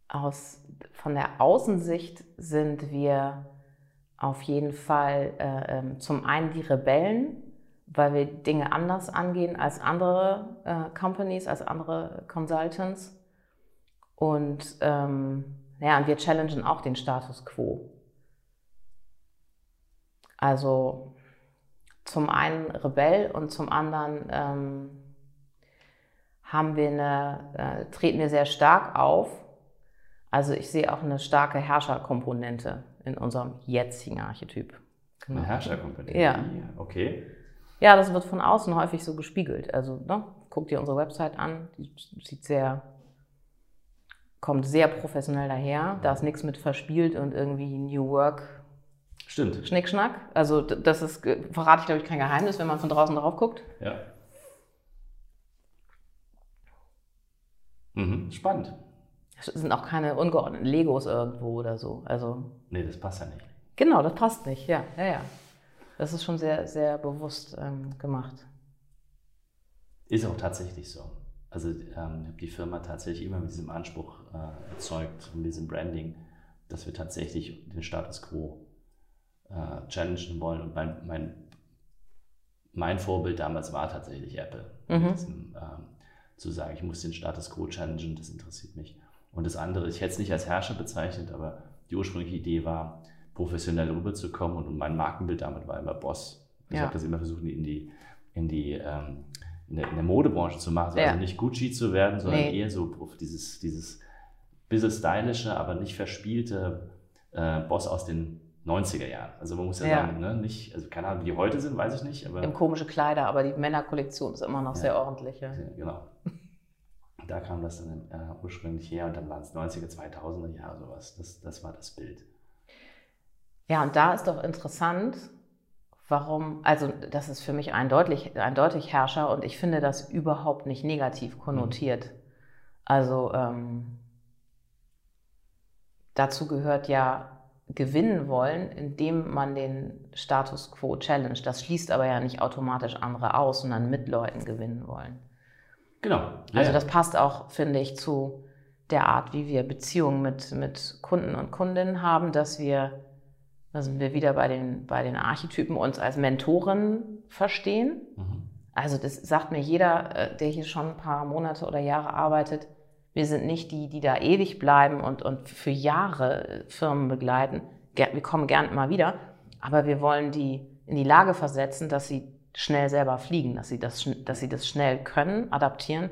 aus, von der Außensicht sind wir auf jeden Fall äh, ähm, zum einen die Rebellen, weil wir Dinge anders angehen als andere äh, Companies, als andere Consultants. Und, ähm, ja, und wir challengen auch den Status quo. Also zum einen Rebell und zum anderen ähm, haben wir eine, äh, treten wir sehr stark auf. Also ich sehe auch eine starke Herrscherkomponente in unserem jetzigen Archetyp. Genau. Eine Herrscherkomponente? Ja. Okay. Ja, das wird von außen häufig so gespiegelt. Also ne, guck dir unsere Website an, die sieht sehr, kommt sehr professionell daher. Da ist nichts mit verspielt und irgendwie New Work Stimmt. Schnickschnack. Also das ist, verrate ich glaube ich kein Geheimnis, wenn man von draußen drauf guckt. Ja. Mhm. Spannend. Es sind auch keine ungeordneten Legos irgendwo oder so. Also, nee, das passt ja nicht. Genau, das passt nicht, ja, ja, ja. Das ist schon sehr, sehr bewusst ähm, gemacht. Ist auch tatsächlich so. Also ähm, ich habe die Firma tatsächlich immer mit diesem Anspruch äh, erzeugt, mit diesem Branding, dass wir tatsächlich den Status quo äh, challengen wollen. Und mein, mein, mein Vorbild damals war tatsächlich Apple. Mhm. Diesem, ähm, zu sagen, ich muss den Status quo challengen, das interessiert mich. Und das andere, ich hätte es nicht als Herrscher bezeichnet, aber die ursprüngliche Idee war, professionell rüberzukommen und mein Markenbild damit war immer Boss. Ich ja. habe das immer versucht, in die, in die ähm, in, der, in der, Modebranche zu machen, also ja. nicht Gucci zu werden, sondern nee. eher so dieses, dieses bisschen stylische, aber nicht verspielte äh, Boss aus den 90er Jahren. Also man muss ja, ja. sagen, ne, nicht, also keine Ahnung, wie die heute sind, weiß ich nicht. Aber Im komische Kleider, aber die Männerkollektion ist immer noch ja. sehr ordentlich. Genau. Da kam das dann äh, ursprünglich her und dann waren es 90er, 2000er Jahre sowas. Das, das war das Bild. Ja, und da ist doch interessant, warum, also das ist für mich eindeutig, eindeutig Herrscher und ich finde das überhaupt nicht negativ konnotiert. Mhm. Also ähm, dazu gehört ja gewinnen wollen, indem man den Status quo challenge. Das schließt aber ja nicht automatisch andere aus, sondern mit Leuten gewinnen wollen. Genau. Ja, also das passt auch, finde ich, zu der Art, wie wir Beziehungen mit, mit Kunden und Kundinnen haben, dass wir, da sind wir wieder bei den, bei den Archetypen, uns als Mentoren verstehen. Mhm. Also das sagt mir jeder, äh, der hier schon ein paar Monate oder Jahre arbeitet, wir sind nicht die, die da ewig bleiben und, und für Jahre Firmen begleiten. Wir kommen gern immer wieder, aber wir wollen die in die Lage versetzen, dass sie schnell selber fliegen, dass sie das, dass sie das schnell können, adaptieren.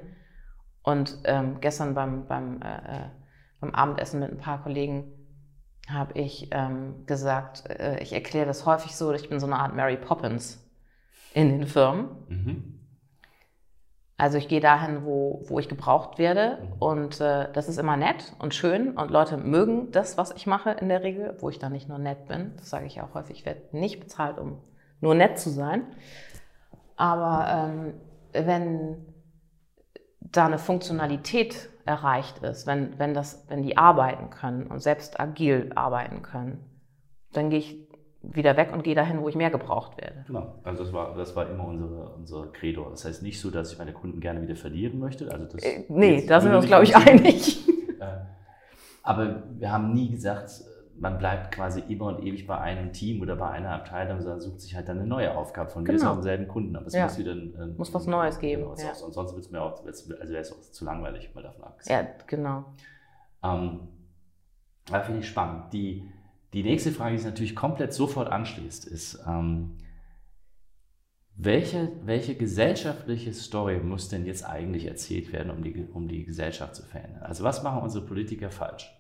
Und ähm, gestern beim, beim, äh, äh beim Abendessen mit ein paar Kollegen habe ich ähm, gesagt, äh, ich erkläre das häufig so, ich bin so eine Art Mary Poppins in den Firmen. Mhm. Also ich gehe dahin, wo, wo ich gebraucht werde mhm. und äh, das ist immer nett und schön und Leute mögen das, was ich mache in der Regel, wo ich dann nicht nur nett bin. Das sage ich auch häufig, ich werde nicht bezahlt, um nur nett zu sein. Aber ähm, wenn da eine Funktionalität erreicht ist, wenn, wenn, das, wenn die arbeiten können und selbst agil arbeiten können, dann gehe ich wieder weg und gehe dahin, wo ich mehr gebraucht werde. Genau, also das war, das war immer unsere, unser Credo. Das heißt nicht so, dass ich meine Kunden gerne wieder verlieren möchte. Also das äh, nee, da sind wir uns, glaube ich, einig. Äh, aber wir haben nie gesagt, man bleibt quasi immer und ewig bei einem Team oder bei einer Abteilung, sondern sucht sich halt dann eine neue Aufgabe von. Genau. Wir sind selben Kunden, aber es ja. muss wieder ein, muss was Neues geben. Genau, ja. Und sonst wird es mir auch, also wäre es auch zu langweilig, mal davon abgesehen. Ja, genau. Ähm, aber finde ich spannend. Die, die nächste Frage, die sich natürlich komplett sofort anschließt, ist, ähm, welche, welche gesellschaftliche Story muss denn jetzt eigentlich erzählt werden, um die, um die Gesellschaft zu verändern? Also was machen unsere Politiker falsch?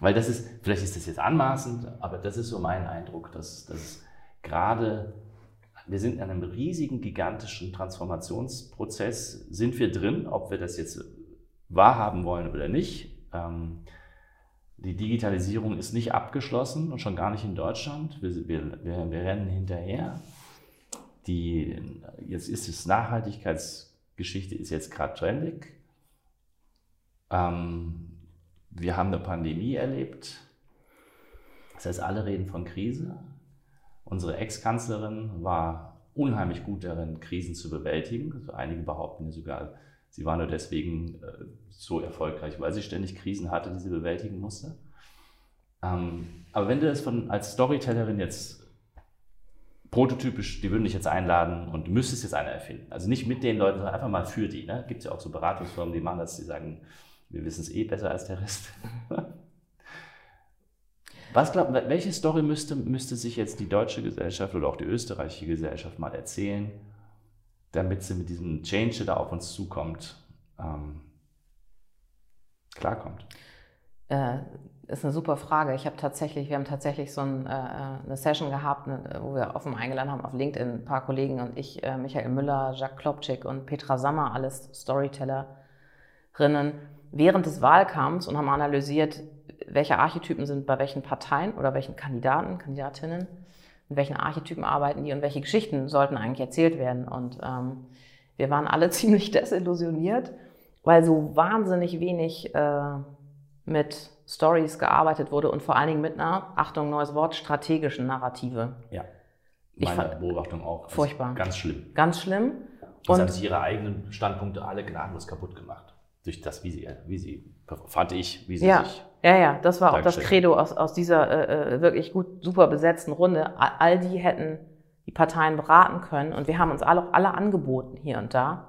Weil das ist, vielleicht ist das jetzt anmaßend, aber das ist so mein Eindruck, dass, dass gerade wir sind in einem riesigen, gigantischen Transformationsprozess. Sind wir drin, ob wir das jetzt wahrhaben wollen oder nicht? Ähm, die Digitalisierung ist nicht abgeschlossen und schon gar nicht in Deutschland. Wir, wir, wir, wir rennen hinterher. Die, jetzt ist es Nachhaltigkeitsgeschichte ist jetzt gerade trendig. Ähm, wir haben eine Pandemie erlebt. Das heißt, alle reden von Krise. Unsere Ex-Kanzlerin war unheimlich gut darin, Krisen zu bewältigen. Also einige behaupten ja sogar, sie war nur deswegen äh, so erfolgreich, weil sie ständig Krisen hatte, die sie bewältigen musste. Ähm, aber wenn du das von, als Storytellerin jetzt prototypisch, die würden dich jetzt einladen und du müsstest jetzt eine erfinden. Also nicht mit den Leuten, sondern einfach mal für die. Ne? Gibt es ja auch so Beratungsfirmen, die machen das, die sagen, wir wissen es eh besser als der Rest. Was glaubt, welche Story müsste, müsste sich jetzt die deutsche Gesellschaft oder auch die österreichische Gesellschaft mal erzählen, damit sie mit diesem Change, der da auf uns zukommt, ähm, klarkommt? Äh, ist eine super Frage. Ich habe tatsächlich, wir haben tatsächlich so ein, äh, eine Session gehabt, ne, wo wir offen eingeladen haben auf LinkedIn, ein paar Kollegen und ich, äh, Michael Müller, Jacques Klopczyk und Petra Sammer, alles Storytellerinnen, während des Wahlkampfs und haben analysiert, welche Archetypen sind bei welchen Parteien oder welchen Kandidaten, Kandidatinnen, mit welchen Archetypen arbeiten die und welche Geschichten sollten eigentlich erzählt werden. Und ähm, wir waren alle ziemlich desillusioniert, weil so wahnsinnig wenig äh, mit Stories gearbeitet wurde und vor allen Dingen mit einer, Achtung, neues Wort, strategischen Narrative. Ja. Meine Beobachtung auch. Furchtbar. Ganz schlimm. Ganz schlimm. Und, und haben sie ihre eigenen Standpunkte alle gnadenlos kaputt gemacht. Durch das, wie sie, wie sie fand ich, wie sie ja. sich. Ja, ja, das war auch das Credo aus, aus dieser äh, äh, wirklich gut, super besetzten Runde. All die hätten die Parteien beraten können und wir haben uns alle, alle angeboten hier und da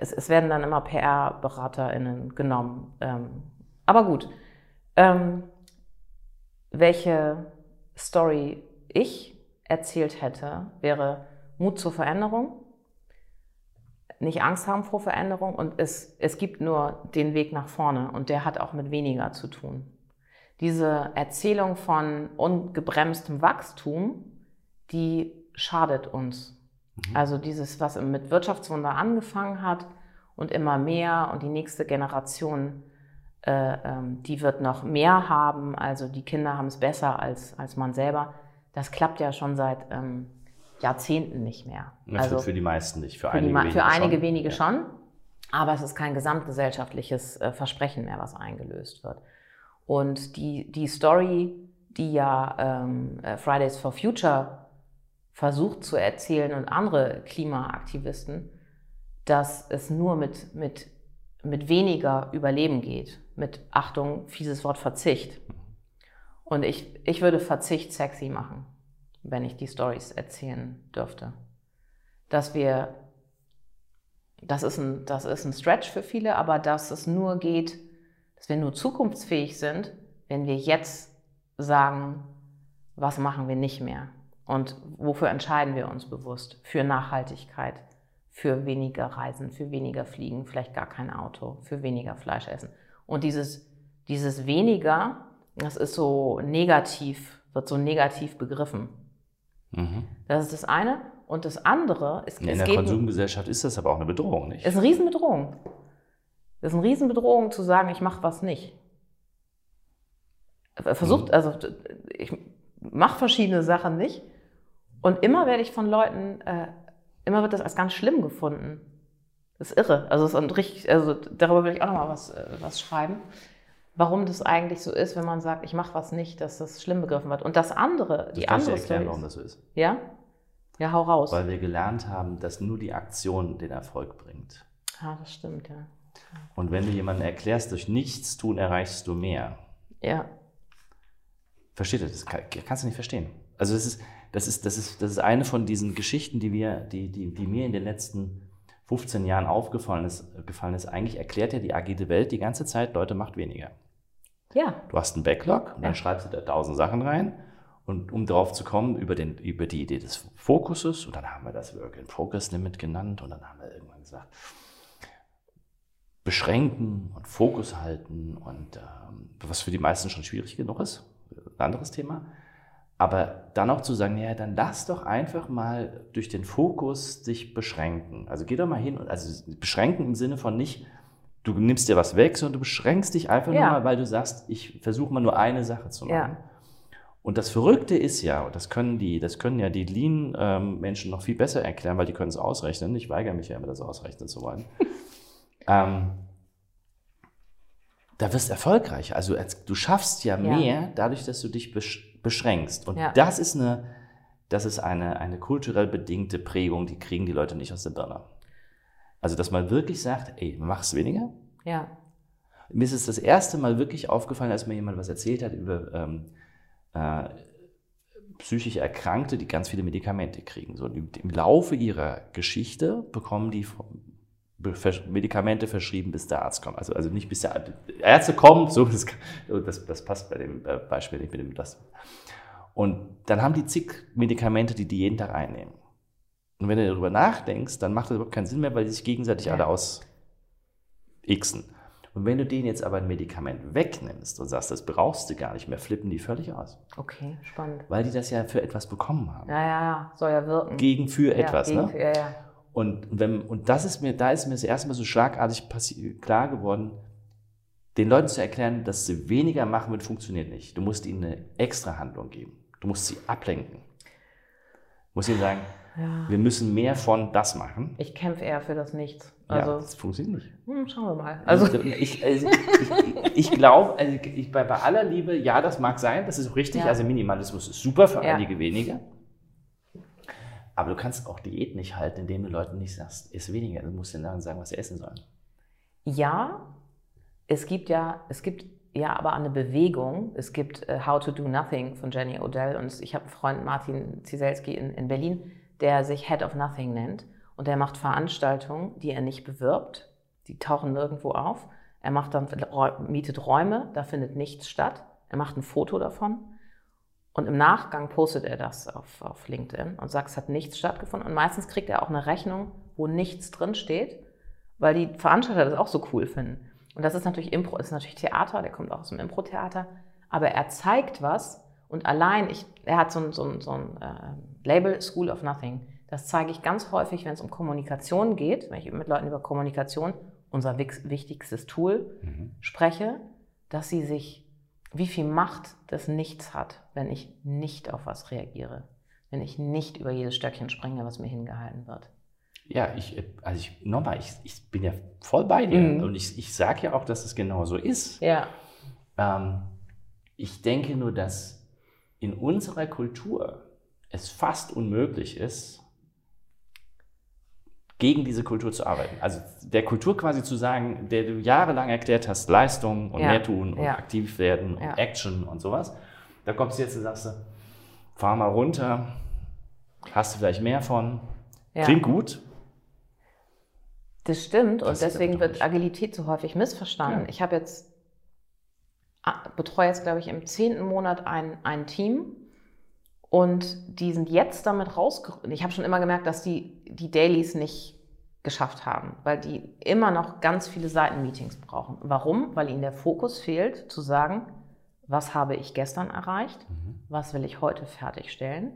es, es werden dann immer PR-BeraterInnen genommen. Ähm, aber gut. Ähm, welche Story ich erzählt hätte, wäre Mut zur Veränderung, nicht Angst haben vor Veränderung und es, es gibt nur den Weg nach vorne und der hat auch mit weniger zu tun. Diese Erzählung von ungebremstem Wachstum, die schadet uns. Mhm. Also dieses, was mit Wirtschaftswunder angefangen hat und immer mehr und die nächste Generation, äh, ähm, die wird noch mehr haben. Also die Kinder haben es besser als, als man selber. Das klappt ja schon seit ähm, Jahrzehnten nicht mehr. Das also für die meisten nicht, für, für einige, wenige, für einige schon. wenige schon. Aber es ist kein gesamtgesellschaftliches äh, Versprechen mehr, was eingelöst wird. Und die, die Story, die ja ähm, äh, Fridays for Future versucht zu erzählen und andere Klimaaktivisten, dass es nur mit, mit, mit weniger Überleben geht. Mit, Achtung, fieses Wort Verzicht. Und ich, ich würde Verzicht sexy machen, wenn ich die Stories erzählen dürfte. Dass wir, das ist, ein, das ist ein Stretch für viele, aber dass es nur geht, dass wir nur zukunftsfähig sind, wenn wir jetzt sagen, was machen wir nicht mehr. Und wofür entscheiden wir uns bewusst? Für Nachhaltigkeit, für weniger Reisen, für weniger Fliegen, vielleicht gar kein Auto, für weniger Fleisch essen. Und dieses, dieses weniger, das ist so negativ, wird so negativ begriffen. Mhm. Das ist das eine. Und das andere ist. In der Konsumgesellschaft ist das aber auch eine Bedrohung, nicht? Ist eine Riesenbedrohung. Das ist eine Riesenbedrohung zu sagen, ich mache was nicht. Versucht, mhm. also ich mache verschiedene Sachen nicht und immer werde ich von Leuten, äh, immer wird das als ganz schlimm gefunden. Das ist irre. Also, es ist richtig, also darüber will ich auch nochmal was, äh, was schreiben. Warum das eigentlich so ist, wenn man sagt, ich mache was nicht, dass das schlimm begriffen wird. Und das andere, die ich dir andere erklären, Story warum das so ist. Ja? Ja, hau raus. Weil wir gelernt haben, dass nur die Aktion den Erfolg bringt. Ja, das stimmt, ja. Und wenn du jemandem erklärst, durch nichts tun erreichst du mehr, Ja, Versteht ihr das? Kann, kannst du nicht verstehen. Also das ist, das ist, das ist, das ist eine von diesen Geschichten, die wir, die, die, die mir in den letzten 15 Jahren aufgefallen ist, gefallen ist. Eigentlich erklärt ja die agile Welt die ganze Zeit, Leute macht weniger. Ja, Du hast einen Backlog und dann Ja. schreibst du da tausend Sachen rein. Und um darauf zu kommen, über, den, über die Idee des Fokuses, und dann haben wir das Work in Progress Limit genannt, und dann haben wir irgendwann gesagt, beschränken und Fokus halten, und ähm, was für die meisten schon schwierig genug ist, ein anderes Thema. Aber dann auch zu sagen, ja, dann lass doch einfach mal durch den Fokus dich beschränken. Also geh doch mal hin und also beschränken im Sinne von nicht, du nimmst dir was weg, sondern du beschränkst dich einfach nur Ja. mal, weil du sagst, ich versuche mal nur eine Sache zu machen. Ja. Und das Verrückte ist ja, und das können die, das können ja die Lean-Menschen noch viel besser erklären, weil die können es ausrechnen. Ich weigere mich ja immer, das ausrechnen zu wollen. ähm, da wirst du erfolgreicher. Also als, du schaffst ja, Ja. mehr dadurch, dass du dich besch beschränkst. Und Ja. das ist eine, das ist eine, eine kulturell bedingte Prägung, die kriegen die Leute nicht aus der Birne. Also, dass man wirklich sagt, ey, mach's weniger, ja, mir ist es das erste Mal wirklich aufgefallen, als mir jemand was erzählt hat über ähm, äh, psychisch Erkrankte, die ganz viele Medikamente kriegen. So, Im Laufe ihrer Geschichte bekommen die Medikamente verschrieben, bis der Arzt kommt. Also, also nicht bis der Ärzte kommen, so, das, das, das passt bei dem äh, Beispiel nicht mit dem das. Und dann haben die zig Medikamente, die die jeden Tag einnehmen. Und wenn du darüber nachdenkst, dann macht das überhaupt keinen Sinn mehr, weil die sich gegenseitig Ja. alle aus xen. Und wenn du denen jetzt aber ein Medikament wegnimmst und sagst, das brauchst du gar nicht mehr, flippen die völlig aus. okay, spannend. Weil die das ja für etwas bekommen haben. Ja, ja, ja, soll ja wirken. Gegen für ja, etwas. gegen, ne? Ja, ja. Und, wenn, und das ist mir, da ist mir das erste Mal so schlagartig klar geworden, den Leuten zu erklären, dass sie weniger machen, wird funktioniert nicht. Du musst ihnen eine extra Handlung geben. Du musst sie ablenken. Du musst ihnen sagen, ja. wir müssen mehr von das machen. Ich kämpfe eher für das Nichts. ja, Also, das funktioniert nicht. hm, schauen wir mal. Also, ich, also ich, ich glaube, also ich, bei, bei aller Liebe, ja, das mag sein, das ist richtig. Ja. Also Minimalismus ist super für Ja. einige wenige. Aber du kannst auch Diät nicht halten, indem du Leuten nicht sagst, iss weniger. Du musst den Leuten sagen, was sie essen sollen. ja, es gibt ja, es gibt ja aber eine Bewegung. Es gibt äh, How to Do Nothing von Jenny Odell und ich habe einen Freund Martin Zieselski in, in Berlin, der sich Head of Nothing nennt und der macht Veranstaltungen, die er nicht bewirbt. Die tauchen nirgendwo auf. Er macht dann, mietet Räume, da findet nichts statt. Er macht ein Foto davon und im Nachgang postet er das auf, auf LinkedIn und sagt, es hat nichts stattgefunden. Und meistens kriegt er auch eine Rechnung, wo nichts drin steht, weil die Veranstalter das auch so cool finden. Und das ist natürlich Impro, ist natürlich Theater, der kommt auch aus dem Impro-Theater, aber er zeigt was und allein, ich, er hat so ein, so ein, so ein äh, Label School of Nothing. Das zeige ich ganz häufig, wenn es um Kommunikation geht, wenn ich mit Leuten über Kommunikation, unser wichtigstes Tool, spreche, dass sie sich, wie viel Macht das Nichts hat, wenn ich nicht auf was reagiere, wenn ich nicht über jedes Stöckchen springe, was mir hingehalten wird. Ja, ich, also ich, nochmal, ich, ich bin ja voll bei dir. Mhm. Und ich, ich sage ja auch, dass es genau so ist. Ja, Ähm, ich denke nur, dass in unserer Kultur es fast unmöglich ist, gegen diese Kultur zu arbeiten. Also der Kultur quasi zu sagen, der du jahrelang erklärt hast, Leistung und Ja, mehr tun und ja. aktiv werden und Ja. Action und sowas. Da kommst du jetzt und sagst, du, fahr mal runter, hast du vielleicht mehr von, klingt gut. Das stimmt und Passiert deswegen wird. Agilität so häufig missverstanden. Ich habe jetzt, betreue jetzt, glaube ich, im zehnten Monat ein, ein Team und die sind jetzt damit rausgerückt. Ich habe schon immer gemerkt, dass die die Dailies nicht geschafft haben, weil die immer noch ganz viele Seitenmeetings brauchen. Warum? Weil ihnen der Fokus fehlt, zu sagen, was habe ich gestern erreicht, was will ich heute fertigstellen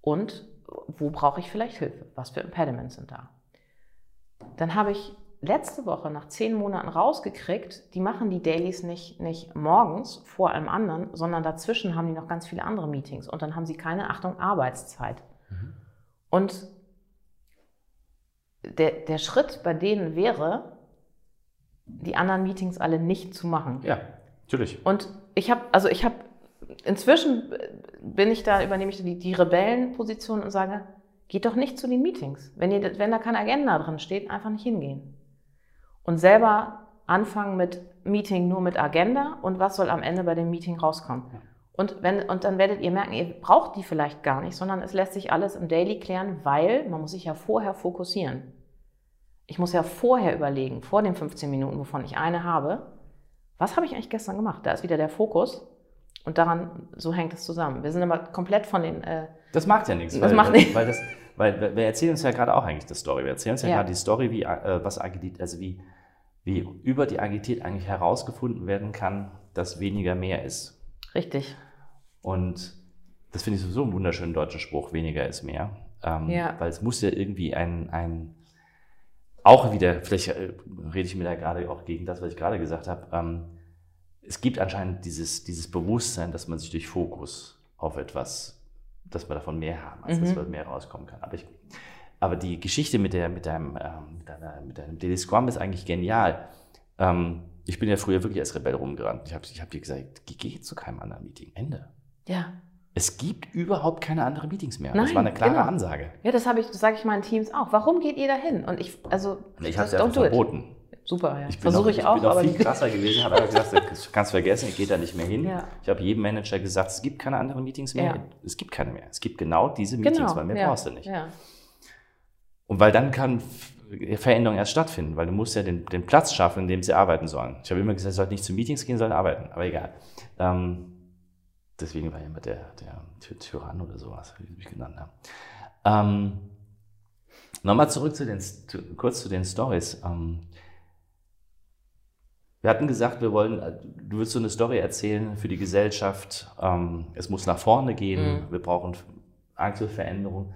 und wo brauche ich vielleicht Hilfe, was für Impediments sind da. Dann habe ich letzte Woche nach zehn Monaten rausgekriegt, die machen die Dailies nicht, nicht morgens vor allem anderen, sondern dazwischen haben die noch ganz viele andere Meetings und dann haben sie keine, Achtung, Arbeitszeit. Und der, der Schritt bei denen wäre, die anderen Meetings alle nicht zu machen. Ja, Natürlich. Und ich habe, also ich habe, inzwischen bin ich da, übernehme ich die, die Rebellenposition und sage, geht doch nicht zu den Meetings. Wenn, ihr, wenn da keine Agenda drin steht, einfach nicht hingehen. Und selber anfangen mit Meeting nur mit Agenda und was soll am Ende bei dem Meeting rauskommen. Und, wenn, und dann werdet ihr merken, ihr braucht die vielleicht gar nicht, sondern es lässt sich alles im Daily klären, weil man muss sich ja vorher fokussieren. Ich muss ja vorher überlegen, vor den 15 Minuten, wovon ich eine habe, was habe ich eigentlich gestern gemacht? Da ist wieder der Fokus und daran, so hängt es zusammen. Wir sind aber komplett von den... Äh, das macht ja nichts. Das weil, macht nichts. weil, das, weil wir erzählen uns ja gerade auch eigentlich die Story. Wir erzählen uns ja, Ja. gerade die Story, wie, äh, was Agilität, also wie, wie über die Agilität eigentlich herausgefunden werden kann, dass weniger mehr ist. richtig. Und das finde ich sowieso einen wunderschönen deutschen Spruch, weniger ist mehr. Ähm, Ja. Weil es muss ja irgendwie ein, ein auch wieder, vielleicht äh, rede ich mir da gerade auch gegen das, was ich gerade gesagt habe, ähm, es gibt anscheinend dieses, dieses Bewusstsein, dass man sich durch Fokus auf etwas, dass wir davon mehr haben, als dass Mhm. wir mehr rauskommen kann. Aber, ich, aber die Geschichte mit, der, mit, deinem, ähm, mit, deiner, mit deinem Daily Scrum ist eigentlich genial. Ähm, ich bin ja früher wirklich als Rebell rumgerannt. Ich habe ich hab dir gesagt, geh, zu keinem anderen Meeting. Ende. Ja. Es gibt überhaupt keine anderen Meetings mehr. das Nein, war eine klare genau. Ansage. Ja, das habe ich, das sage ich meinen Teams auch. Warum geht ihr da hin? Und ich, also, Ich habe es it. verboten. Super, ja. Ich bin Versuche ich ich auch, bin noch aber viel krasser gewesen, habe aber gesagt, das kannst du vergessen, ich gehe da nicht mehr hin. Ja. Ich habe jedem Manager gesagt, es gibt keine anderen Meetings mehr. Ja. Es gibt keine mehr. Es gibt genau diese Meetings, genau, weil mehr ja, brauchst du nicht. Und weil dann kann Veränderung erst stattfinden, weil du musst ja den, den Platz schaffen, in dem sie arbeiten sollen. Ich habe immer gesagt, sie sollten nicht zu Meetings gehen, sollen arbeiten, aber egal. Ähm, deswegen war ja immer der, der Ty- Tyrann oder sowas, wie sie mich genannt haben. Ähm, Nochmal zurück zu den, kurz zu den Stories. Ähm, wir hatten gesagt, wir wollen, äh, du willst so eine Story erzählen für die Gesellschaft. Ähm, es muss nach vorne gehen. Mhm. Wir brauchen Angst vor Veränderung.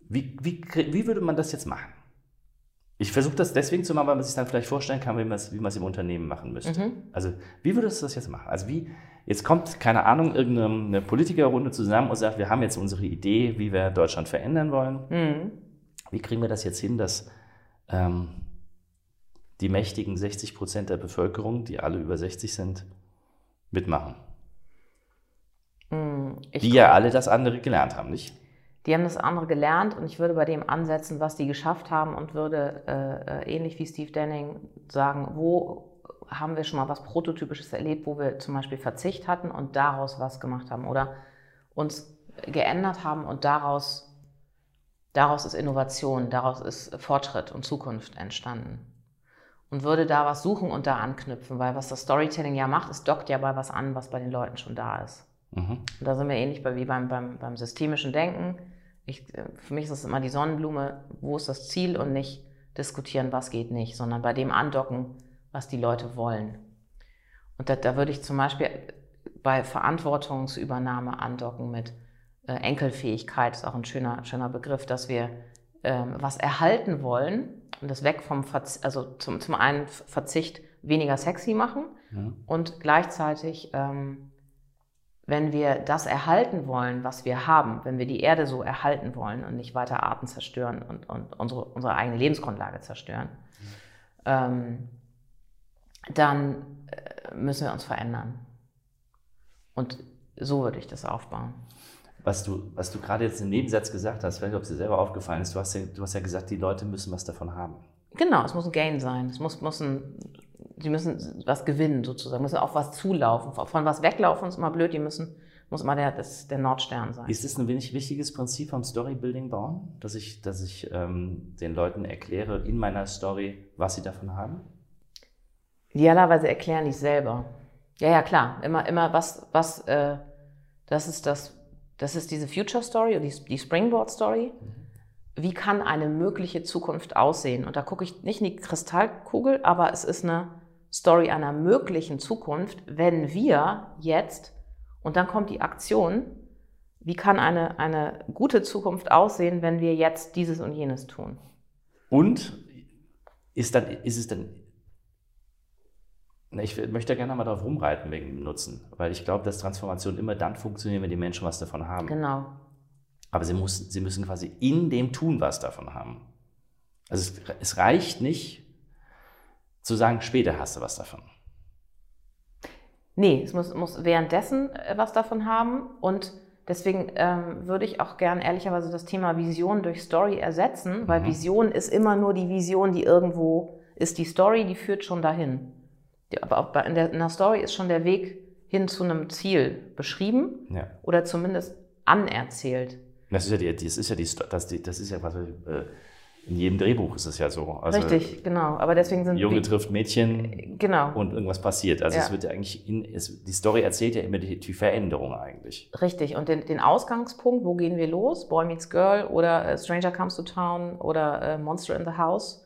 Wie, wie, wie würde man das jetzt machen? Ich versuche das deswegen zu machen, weil man sich dann vielleicht vorstellen kann, wie man es wie im Unternehmen machen müsste. Mhm. Also, wie würdest du das jetzt machen? Also, wie, jetzt kommt, keine Ahnung, irgendeine Politikerrunde zusammen und sagt, wir haben jetzt unsere Idee, wie wir Deutschland verändern wollen. Mhm. Wie kriegen wir das jetzt hin, dass ähm, die mächtigen 60 Prozent der Bevölkerung, die alle über 60 sind, mitmachen? Mhm. Ich die ja alle das andere gelernt haben, nicht? Die haben das andere gelernt und ich würde bei dem ansetzen, was die geschafft haben und würde äh, äh, ähnlich wie Steve Denning sagen, wo haben wir schon mal was Prototypisches erlebt, wo wir zum Beispiel Verzicht hatten und daraus was gemacht haben oder uns geändert haben und daraus, daraus ist Innovation, daraus ist Fortschritt und Zukunft entstanden. Und würde da was suchen und da anknüpfen, weil was das Storytelling ja macht, es dockt ja bei was an, was bei den Leuten schon da ist. Mhm. Und da sind wir ähnlich bei, wie beim, beim, beim systemischen Denken. Ich, äh, für mich ist es immer die Sonnenblume, wo ist das Ziel und nicht diskutieren, was geht nicht, sondern bei dem andocken, was die Leute wollen. Und da, da würde ich zum Beispiel bei Verantwortungsübernahme andocken mit äh, Enkelfähigkeit, ist auch ein schöner, schöner Begriff, dass wir ähm, was erhalten wollen und das weg vom Verzicht, also zum, zum einen Verzicht weniger sexy machen Ja. und gleichzeitig ähm, wenn wir das erhalten wollen, was wir haben, wenn wir die Erde so erhalten wollen und nicht weiter Arten zerstören und, und unsere, unsere eigene Lebensgrundlage zerstören, ähm, dann äh, müssen wir uns verändern. Und so würde ich das aufbauen. Was du, was du gerade jetzt im Nebensatz gesagt hast, ich weiß nicht, ob es dir selber aufgefallen ist, du hast, ja, du hast ja gesagt, die Leute müssen was davon haben. Genau, es muss ein Gain sein. Es muss, muss ein, die müssen was gewinnen sozusagen, müssen auf was zulaufen. Von was weglaufen ist immer blöd, die müssen, muss immer der, das, der Nordstern sein. Ist es ein wenig wichtiges Prinzip vom Storybuilding bauen, dass ich, dass ich ähm, den Leuten erkläre in meiner Story, was sie davon haben? Idealerweise erklären es selber. Ja, ja, klar. Immer, immer was, was, äh, das ist das, das ist diese Future Story oder die, die Springboard Story. Wie kann eine mögliche Zukunft aussehen? Und da gucke ich nicht in die Kristallkugel, aber es ist eine Story einer möglichen Zukunft, wenn wir jetzt, und dann kommt die Aktion, wie kann eine, eine gute Zukunft aussehen, wenn wir jetzt dieses und jenes tun? Und ist, dann, ist es dann, ich möchte da gerne mal darauf rumreiten wegen dem Nutzen, weil ich glaube, dass Transformation immer dann funktioniert, wenn die Menschen was davon haben. Genau. Aber sie, muss, sie müssen quasi in dem Tun was davon haben. Also es, es reicht nicht zu sagen, später hast du was davon. Nee, es muss, muss währenddessen äh, was davon haben und deswegen ähm, würde ich auch gern ehrlicherweise das Thema Vision durch Story ersetzen, weil Mhm. Vision ist immer nur die Vision, die irgendwo ist. Die Story, die führt schon dahin. Aber auch bei, in, der, in der Story ist schon der Weg hin zu einem Ziel beschrieben Ja. oder zumindest anerzählt. Das ist ja die, das ist ja die, das, das ist ja was, äh, in jedem Drehbuch ist es ja so. Also, Richtig, genau. Aber deswegen sind Junge trifft Mädchen genau. und irgendwas passiert. Also Ja. es wird ja eigentlich, in, es, die Story erzählt ja immer die, die Veränderung eigentlich. Richtig, und den, den Ausgangspunkt, wo gehen wir los? Boy Meets Girl oder äh, Stranger Comes to Town oder äh, Monster in the House.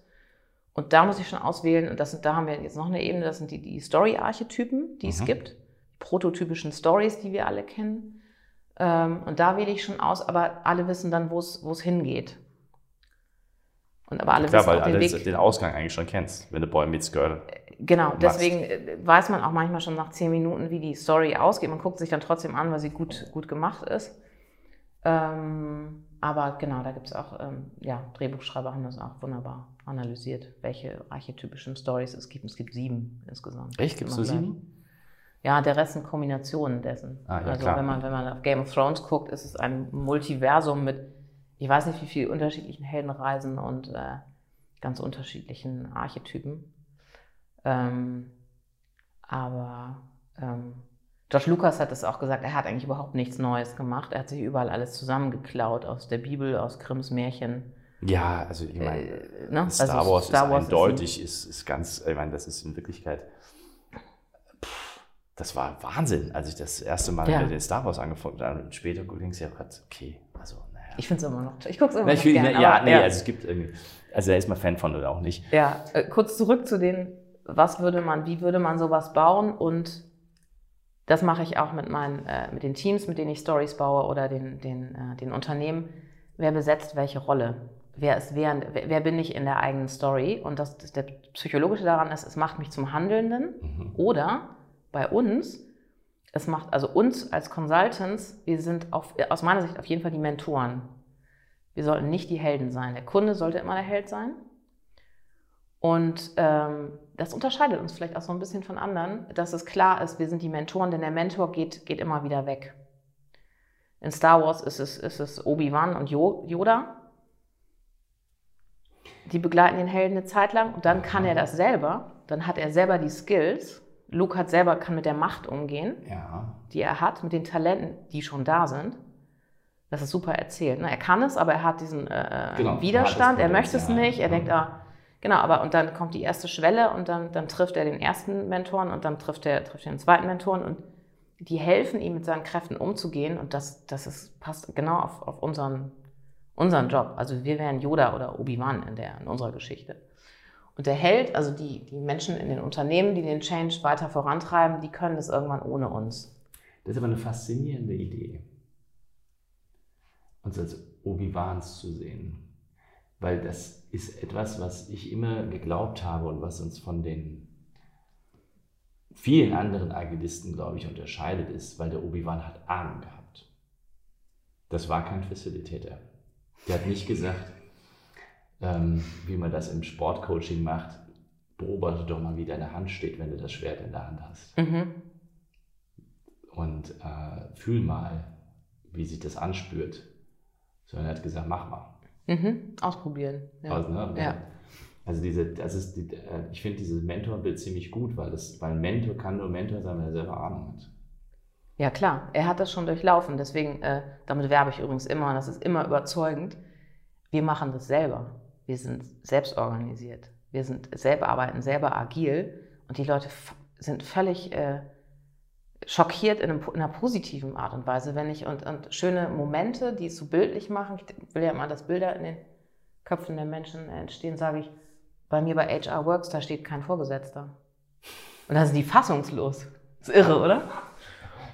Und da muss ich schon auswählen, und das sind, da haben wir jetzt noch eine Ebene, das sind die, die Story-Archetypen, die es Mhm. gibt, prototypischen Stories, die wir alle kennen. Ähm, und da wähle ich schon aus, aber alle wissen dann, wo es es hingeht. Und aber alle Klar, wissen weil auch den den, Weg. den Ausgang eigentlich schon kennst, wenn du Boy Meets Girl. Genau, machst. deswegen äh, weiß man auch manchmal schon nach zehn Minuten, wie die Story ausgeht. Man guckt sich dann trotzdem an, weil sie gut, gut gemacht ist. Ähm, aber genau, da gibt es auch, ähm, ja, Drehbuchschreiber haben das auch wunderbar analysiert, welche archetypischen Stories es gibt. Es gibt sieben insgesamt. Echt? Gibt es gleich. sieben? Ja, der Rest sind Kombinationen dessen. Ah, ja, also klar. wenn man, wenn man auf Game of Thrones guckt, ist es ein Multiversum mit, ich weiß nicht wie viele unterschiedlichen Heldenreisen und äh, ganz unterschiedlichen Archetypen. Ähm, aber ähm, George Lucas hat es auch gesagt, er hat eigentlich überhaupt nichts Neues gemacht. Er hat sich überall alles zusammengeklaut aus der Bibel, aus Grimms Märchen. Ja, also ich meine, Äh, ne? Star Also Wars Star ist Wars ist eindeutig, ist, ist ganz, ich meine, das ist in Wirklichkeit, pff, das war Wahnsinn, als ich das erste Mal Ja. mit den Star Wars angefangen habe. Und später ging es ja grad, okay, also naja. Ich finde es immer noch toll. Ich gucke es immer Na, noch ich gern, ja, aber- nee, also es gibt irgendwie, also er ist mal Fan von oder auch nicht. Ja, äh, kurz zurück zu den, was würde man, wie würde man sowas bauen und das mache ich auch mit meinen, äh, mit den Teams, mit denen ich Stories baue oder den, den, äh, den Unternehmen. Wer besetzt welche Rolle? Wer ist wer, wer bin ich in der eigenen Story? Und das, das der Psychologische daran ist, es macht mich zum Handelnden Mhm. oder bei uns, es macht also uns als Consultants, wir sind auf, aus meiner Sicht auf jeden Fall die Mentoren. Wir sollten nicht die Helden sein. Der Kunde sollte immer der Held sein. Und ähm, das unterscheidet uns vielleicht auch so ein bisschen von anderen, dass es klar ist, wir sind die Mentoren, denn der Mentor geht, geht immer wieder weg. In Star Wars ist es, ist es Obi-Wan und Yo- Yoda. Die begleiten den Helden eine Zeit lang und dann kann er das selber. Dann hat er selber die Skills. Luke hat selber, kann mit der Macht umgehen, Ja, die er hat, mit den Talenten, die schon da sind. Das ist super erzählt. Ne? Er kann es, aber er hat diesen äh, Genau, Widerstand. er möchte es nicht. Er Ja. denkt, ah, genau, aber und dann kommt die erste Schwelle und dann, dann trifft er den ersten Mentoren und dann trifft er, trifft er den zweiten Mentoren und die helfen ihm mit seinen Kräften umzugehen und das, das ist, passt genau auf, auf unseren, unseren Job. Also wir wären Yoda oder Obi-Wan in, der- in unserer Geschichte. Und der Held, also die, die Menschen in den Unternehmen, die den Change weiter vorantreiben, die können das irgendwann ohne uns. das ist aber eine faszinierende Idee, uns als Obi-Wans zu sehen. Weil das ist etwas, was ich immer geglaubt habe und was uns von den vielen anderen Agilisten, glaube ich, unterscheidet, ist, weil der Obi-Wan hat Ahnung gehabt. Das war kein Facilitator. Der hat nicht gesagt, ähm, wie man das im Sportcoaching macht, beobachte doch mal, wie deine Hand steht, wenn du das Schwert in der Hand hast. Mhm. Und äh, fühl mal, wie sich das anspürt. Sondern er hat gesagt, mach mal. Mhm. Ausprobieren. Ja. Also, ne, Ja. also diese, das ist die, äh, ich finde dieses Mentorbild ziemlich gut, weil, das, weil ein Mentor kann nur Mentor sein, wenn er selber Ahnung hat. Ja, klar. Er hat das schon durchlaufen. Deswegen, äh, damit werbe ich übrigens immer, und das ist immer überzeugend. Wir machen das selber. Wir sind selbst organisiert. Wir sind selber arbeiten, selber agil. Und die Leute sind völlig äh, schockiert in, einem, in einer positiven Art und Weise, wenn ich und, und schöne Momente, die es so bildlich machen. Ich will ja immer, dass Bilder in den Köpfen der Menschen entstehen, sage ich, bei mir bei HR Works, da steht kein Vorgesetzter. Und da sind die fassungslos. ist irre, oder?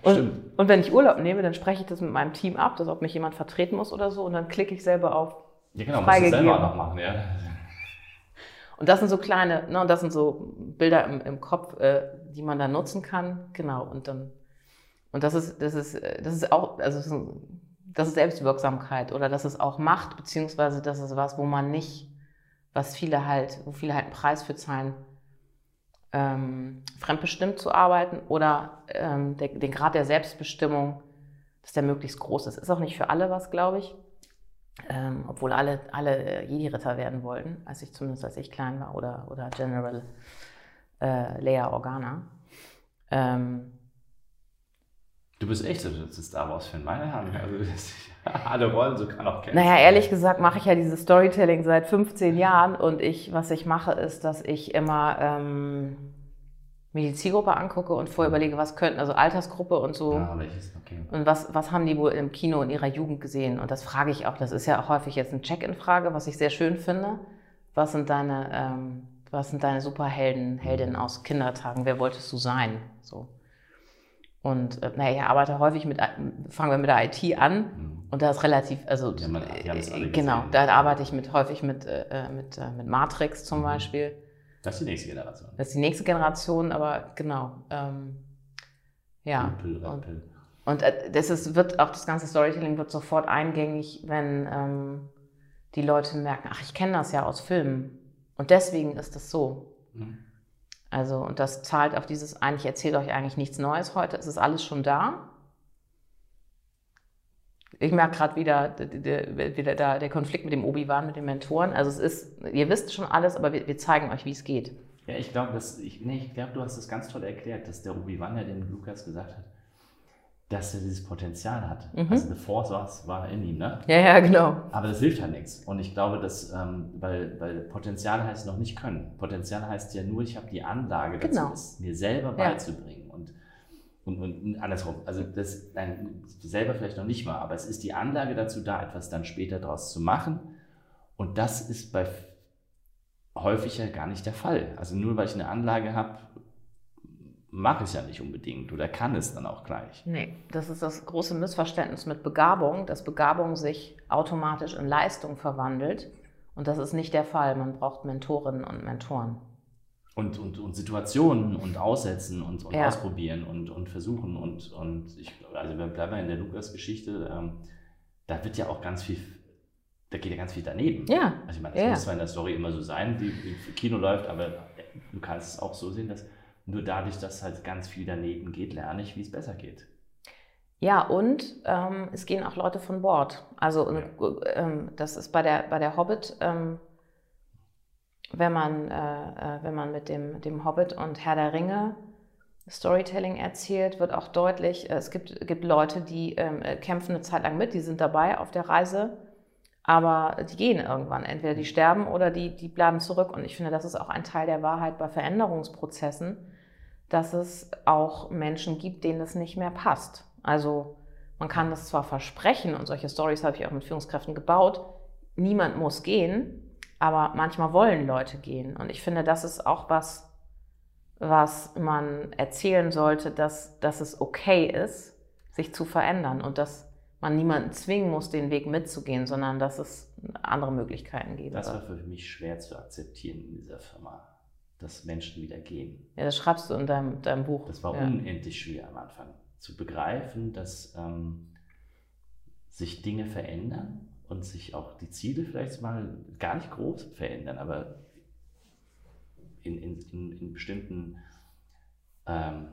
Und, und wenn ich Urlaub nehme, dann spreche ich das mit meinem Team ab, dass ob mich jemand vertreten muss oder so. Und dann klicke ich selber auf. Ja, genau, musst du selber noch machen, ja. Und das sind so kleine, ne, und das sind so Bilder im, im Kopf, äh, die man dann nutzen kann. Genau. Und dann, und das ist, das ist, äh, das ist auch, also das ist, das ist Selbstwirksamkeit oder das ist auch Macht, beziehungsweise das ist was, wo man nicht, was viele halt, wo viele halt einen Preis für zahlen, ähm, fremdbestimmt zu arbeiten oder ähm, der, den Grad der Selbstbestimmung, dass der möglichst groß ist. Ist auch nicht für alle was, glaube ich. Ähm, obwohl alle, alle Jedi-Ritter werden wollten, als ich zumindest als ich klein war, oder, oder General äh, Leia Organa. Ähm, du bist echt so ein Star Wars-Fan, meine Herren. Also, alle Rollen so kann auch kennen. Naja, ehrlich gesagt mache ich ja dieses Storytelling seit 15 Jahren und ich, was ich mache, ist, dass ich immer ähm, mir die Zielgruppe angucke und vorher überlege, was könnten, also Altersgruppe und so. Ja, welches? Okay. Und was, was haben die wohl im Kino in ihrer Jugend gesehen? Und das frage ich auch, das ist ja auch häufig jetzt eine Check-in-Frage, was ich sehr schön finde. Was sind deine, ähm, was sind deine Superhelden, Heldinnen aus Kindertagen? Wer wolltest du sein? So. Und äh, naja, ich arbeite häufig mit, fangen wir mit der IT an mhm. und da ist relativ, also ja, man, äh, genau, da arbeite ich mit häufig mit, äh, äh mit, äh, mit Matrix zum mhm. Beispiel. Das ist die nächste Generation. Das ist die nächste Generation, aber genau. Ähm, ja. Pill, und, und äh, das ist, wird auch das ganze Storytelling wird sofort eingängig, wenn ähm, die Leute merken, ach, ich kenne das ja aus Filmen. Und deswegen ist das so. Mhm. Also, und das zahlt auf dieses, eigentlich erzählt euch eigentlich nichts Neues heute, es ist alles schon da. Ich merke gerade wieder, wieder da, der Konflikt mit dem Obi-Wan, mit den Mentoren. Also es ist, ihr wisst schon alles, aber wir, wir zeigen euch, wie es geht. Ja, ich glaube, ich, nee, ich glaube, du hast es ganz toll erklärt, dass der Obi-Wan ja dem Lukas gesagt hat, dass er dieses Potenzial hat. Mhm. Also The Force war, war in ihm, ne? Ja, ja, genau. Aber das hilft halt nichts. Und ich glaube, dass, ähm, weil, weil Potenzial heißt noch nicht können. Potenzial heißt ja nur, ich habe die Anlage dazu, genau. es mir selber ja. beizubringen. Und, und, und andersrum. Also das nein, selber vielleicht noch nicht mal, aber es ist die Anlage dazu da, etwas dann später daraus zu machen. Und das ist bei häufig ja gar nicht der Fall. Also nur weil ich eine Anlage habe, mache es ja nicht unbedingt oder kann es dann auch gleich. Nee, das ist das große Missverständnis mit Begabung, dass Begabung sich automatisch in Leistung verwandelt. Und das ist nicht der Fall. Man braucht Mentorinnen und Mentoren. Und, und, und Situationen und aussetzen und, und ja. ausprobieren und, und versuchen. Und, und ich, also wir bleiben in der Lukas-Geschichte, ähm, da wird ja auch ganz viel, da geht ja ganz viel daneben. Ja. Also ich meine, das ja. muss zwar in der Story immer so sein, wie, wie Kino läuft, aber du kannst es auch so sehen, dass nur dadurch, dass halt ganz viel daneben geht, lerne ich, wie es besser geht. Ja, und ähm, es gehen auch Leute von Bord. Also ja. ähm, das ist bei der, bei der Hobbit, ähm, wenn, man, äh, äh, wenn man mit dem, dem Hobbit und Herr der Ringe Storytelling erzählt, wird auch deutlich, äh, es gibt, gibt Leute, die ähm, äh, kämpfen eine Zeit lang mit, die sind dabei auf der Reise, aber die gehen irgendwann. Entweder die sterben oder die, die bleiben zurück. Und ich finde, das ist auch ein Teil der Wahrheit bei Veränderungsprozessen dass es auch Menschen gibt, denen das nicht mehr passt. Also man kann das zwar versprechen und solche Stories habe ich auch mit Führungskräften gebaut, niemand muss gehen, aber manchmal wollen Leute gehen. Und ich finde, das ist auch was, was man erzählen sollte, dass, dass es okay ist, sich zu verändern und dass man niemanden zwingen muss, den Weg mitzugehen, sondern dass es andere Möglichkeiten gibt. Das war für mich schwer zu akzeptieren in dieser Firma dass Menschen wieder gehen. Ja, das schreibst du in deinem, deinem Buch. Das war ja. unendlich schwer am Anfang. Zu begreifen, dass ähm, sich Dinge verändern und sich auch die Ziele vielleicht mal gar nicht groß verändern, aber in, in, in, bestimmten ähm,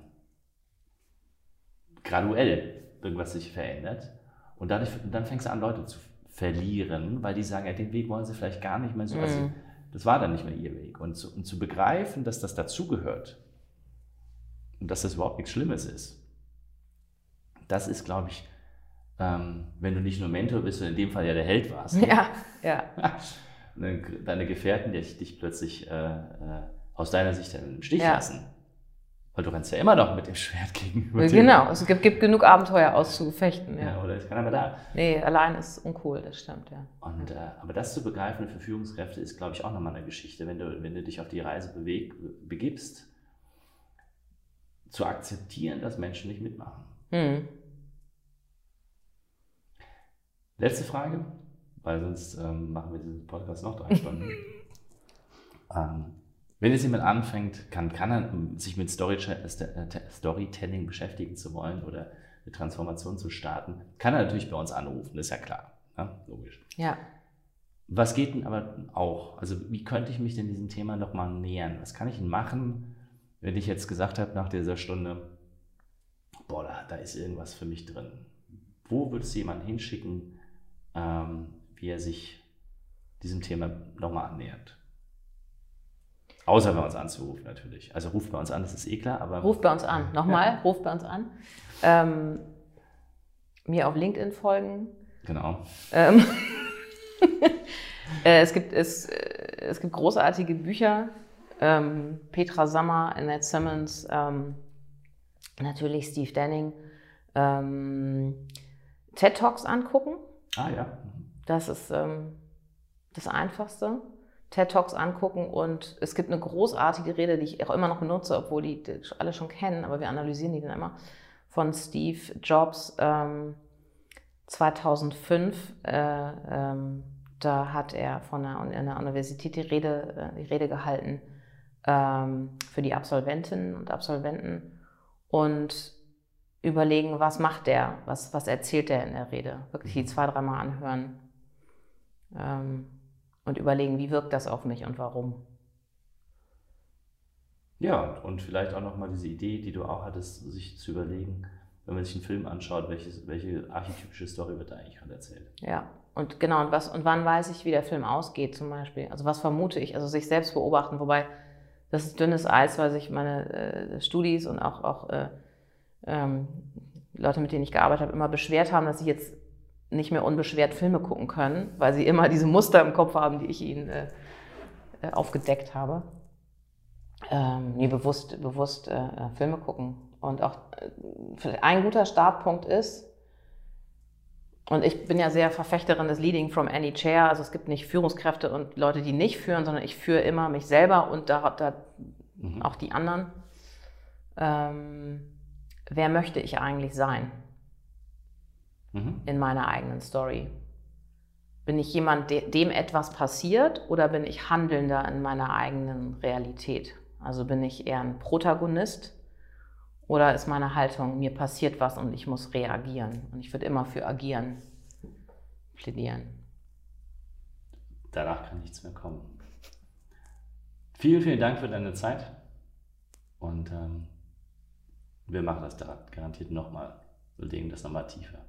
graduell irgendwas sich verändert. Und dadurch, dann fängst du an, Leute zu verlieren, weil die sagen, ja, den Weg wollen sie vielleicht gar nicht mehr so. Also mhm. Also, das war dann nicht mehr ihr Weg. Und zu, und zu begreifen, dass das dazugehört und dass das überhaupt nichts Schlimmes ist, das ist, glaube ich, ähm, wenn du nicht nur Mentor bist und in dem Fall ja der Held warst. Ja, ja. Deine Gefährten, die dich plötzlich äh, äh, aus deiner Sicht im Stich ja. lassen. Weil du rennst ja immer noch mit dem Schwert gegenüber. Genau, es gibt, gibt genug Abenteuer auszufechten. Ja. ja, oder ist keiner mehr da. Nee, allein ist uncool, das stimmt, ja. Und, äh, aber das zu begreifen für Führungskräfte ist, glaube ich, auch nochmal eine Geschichte, wenn du, wenn du dich auf die Reise beweg, begibst, zu akzeptieren, dass Menschen nicht mitmachen. Hm. Letzte Frage, weil sonst ähm, machen wir diesen Podcast noch drei Stunden. ähm, wenn jetzt jemand anfängt, kann, kann er sich mit Storytelling beschäftigen zu wollen oder eine Transformation zu starten, kann er natürlich bei uns anrufen, ist ja klar. Ne? Logisch. Ja. Was geht denn aber auch? Also, wie könnte ich mich denn diesem Thema nochmal nähern? Was kann ich denn machen, wenn ich jetzt gesagt habe nach dieser Stunde, boah, da, da ist irgendwas für mich drin. Wo würdest du jemanden hinschicken, ähm, wie er sich diesem Thema nochmal annähert? Außer bei uns anzurufen natürlich. Also ruft bei uns an, das ist eh klar. Aber ruft bei uns an. Nochmal, ja. ruft bei uns an. Ähm, mir auf LinkedIn folgen. Genau. Ähm, äh, es, gibt, es, äh, es gibt großartige Bücher. Ähm, Petra Sammer, Annette Simmons, ähm, natürlich Steve Denning. Ähm, TED Talks angucken. Ah ja. Das ist ähm, das Einfachste. TED Talks angucken und es gibt eine großartige Rede, die ich auch immer noch benutze, obwohl die, die alle schon kennen, aber wir analysieren die dann immer, von Steve Jobs ähm, 2005. Äh, ähm, da hat er von einer, einer Universität die Rede, äh, die Rede gehalten ähm, für die Absolventinnen und Absolventen und überlegen, was macht der, was, was erzählt der in der Rede. Wirklich die zwei, dreimal anhören. Und überlegen, wie wirkt das auf mich und warum. Ja, und vielleicht auch nochmal diese Idee, die du auch hattest, sich zu überlegen, wenn man sich einen Film anschaut, welches, welche archetypische Story wird da eigentlich gerade erzählt. Ja, und genau, und, was, und wann weiß ich, wie der Film ausgeht zum Beispiel? Also was vermute ich? Also sich selbst beobachten, wobei das ist dünnes Eis, weil sich meine äh, Studis und auch, auch äh, ähm, Leute, mit denen ich gearbeitet habe, immer beschwert haben, dass ich jetzt nicht mehr unbeschwert Filme gucken können, weil sie immer diese Muster im Kopf haben, die ich ihnen äh, äh aufgedeckt habe. Ähm, nee, bewusst, bewusst äh, äh, Filme gucken. Und auch äh, ein guter Startpunkt ist, und ich bin ja sehr Verfechterin des Leading from any chair. Also es gibt nicht Führungskräfte und Leute, die nicht führen, sondern ich führe immer mich selber und da, da mhm. auch die anderen. Ähm, wer möchte ich eigentlich sein? Mhm. in meiner eigenen Story? Bin ich jemand, dem etwas passiert oder bin ich Handelnder in meiner eigenen Realität? Also bin ich eher ein Protagonist oder ist meine Haltung, mir passiert was und ich muss reagieren? Und ich würde immer für agieren plädieren. Danach kann nichts mehr kommen. Vielen, vielen Dank für deine Zeit und ähm, wir machen das da garantiert nochmal. Wir legen das nochmal tiefer.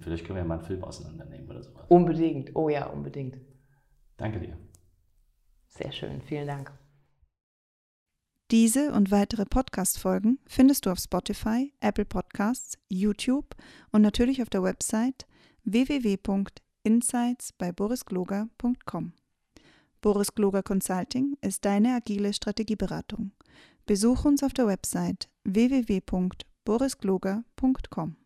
Vielleicht können wir ja mal einen Film auseinandernehmen oder sowas. Unbedingt, oh ja, unbedingt. Danke dir. Sehr schön, vielen Dank. Diese und weitere Podcast-Folgen findest du auf Spotify, Apple Podcasts, YouTube und natürlich auf der Website www.insights bei borisgloger.com. Boris Gloger Consulting ist deine agile Strategieberatung. Besuch uns auf der Website www.borisgloger.com.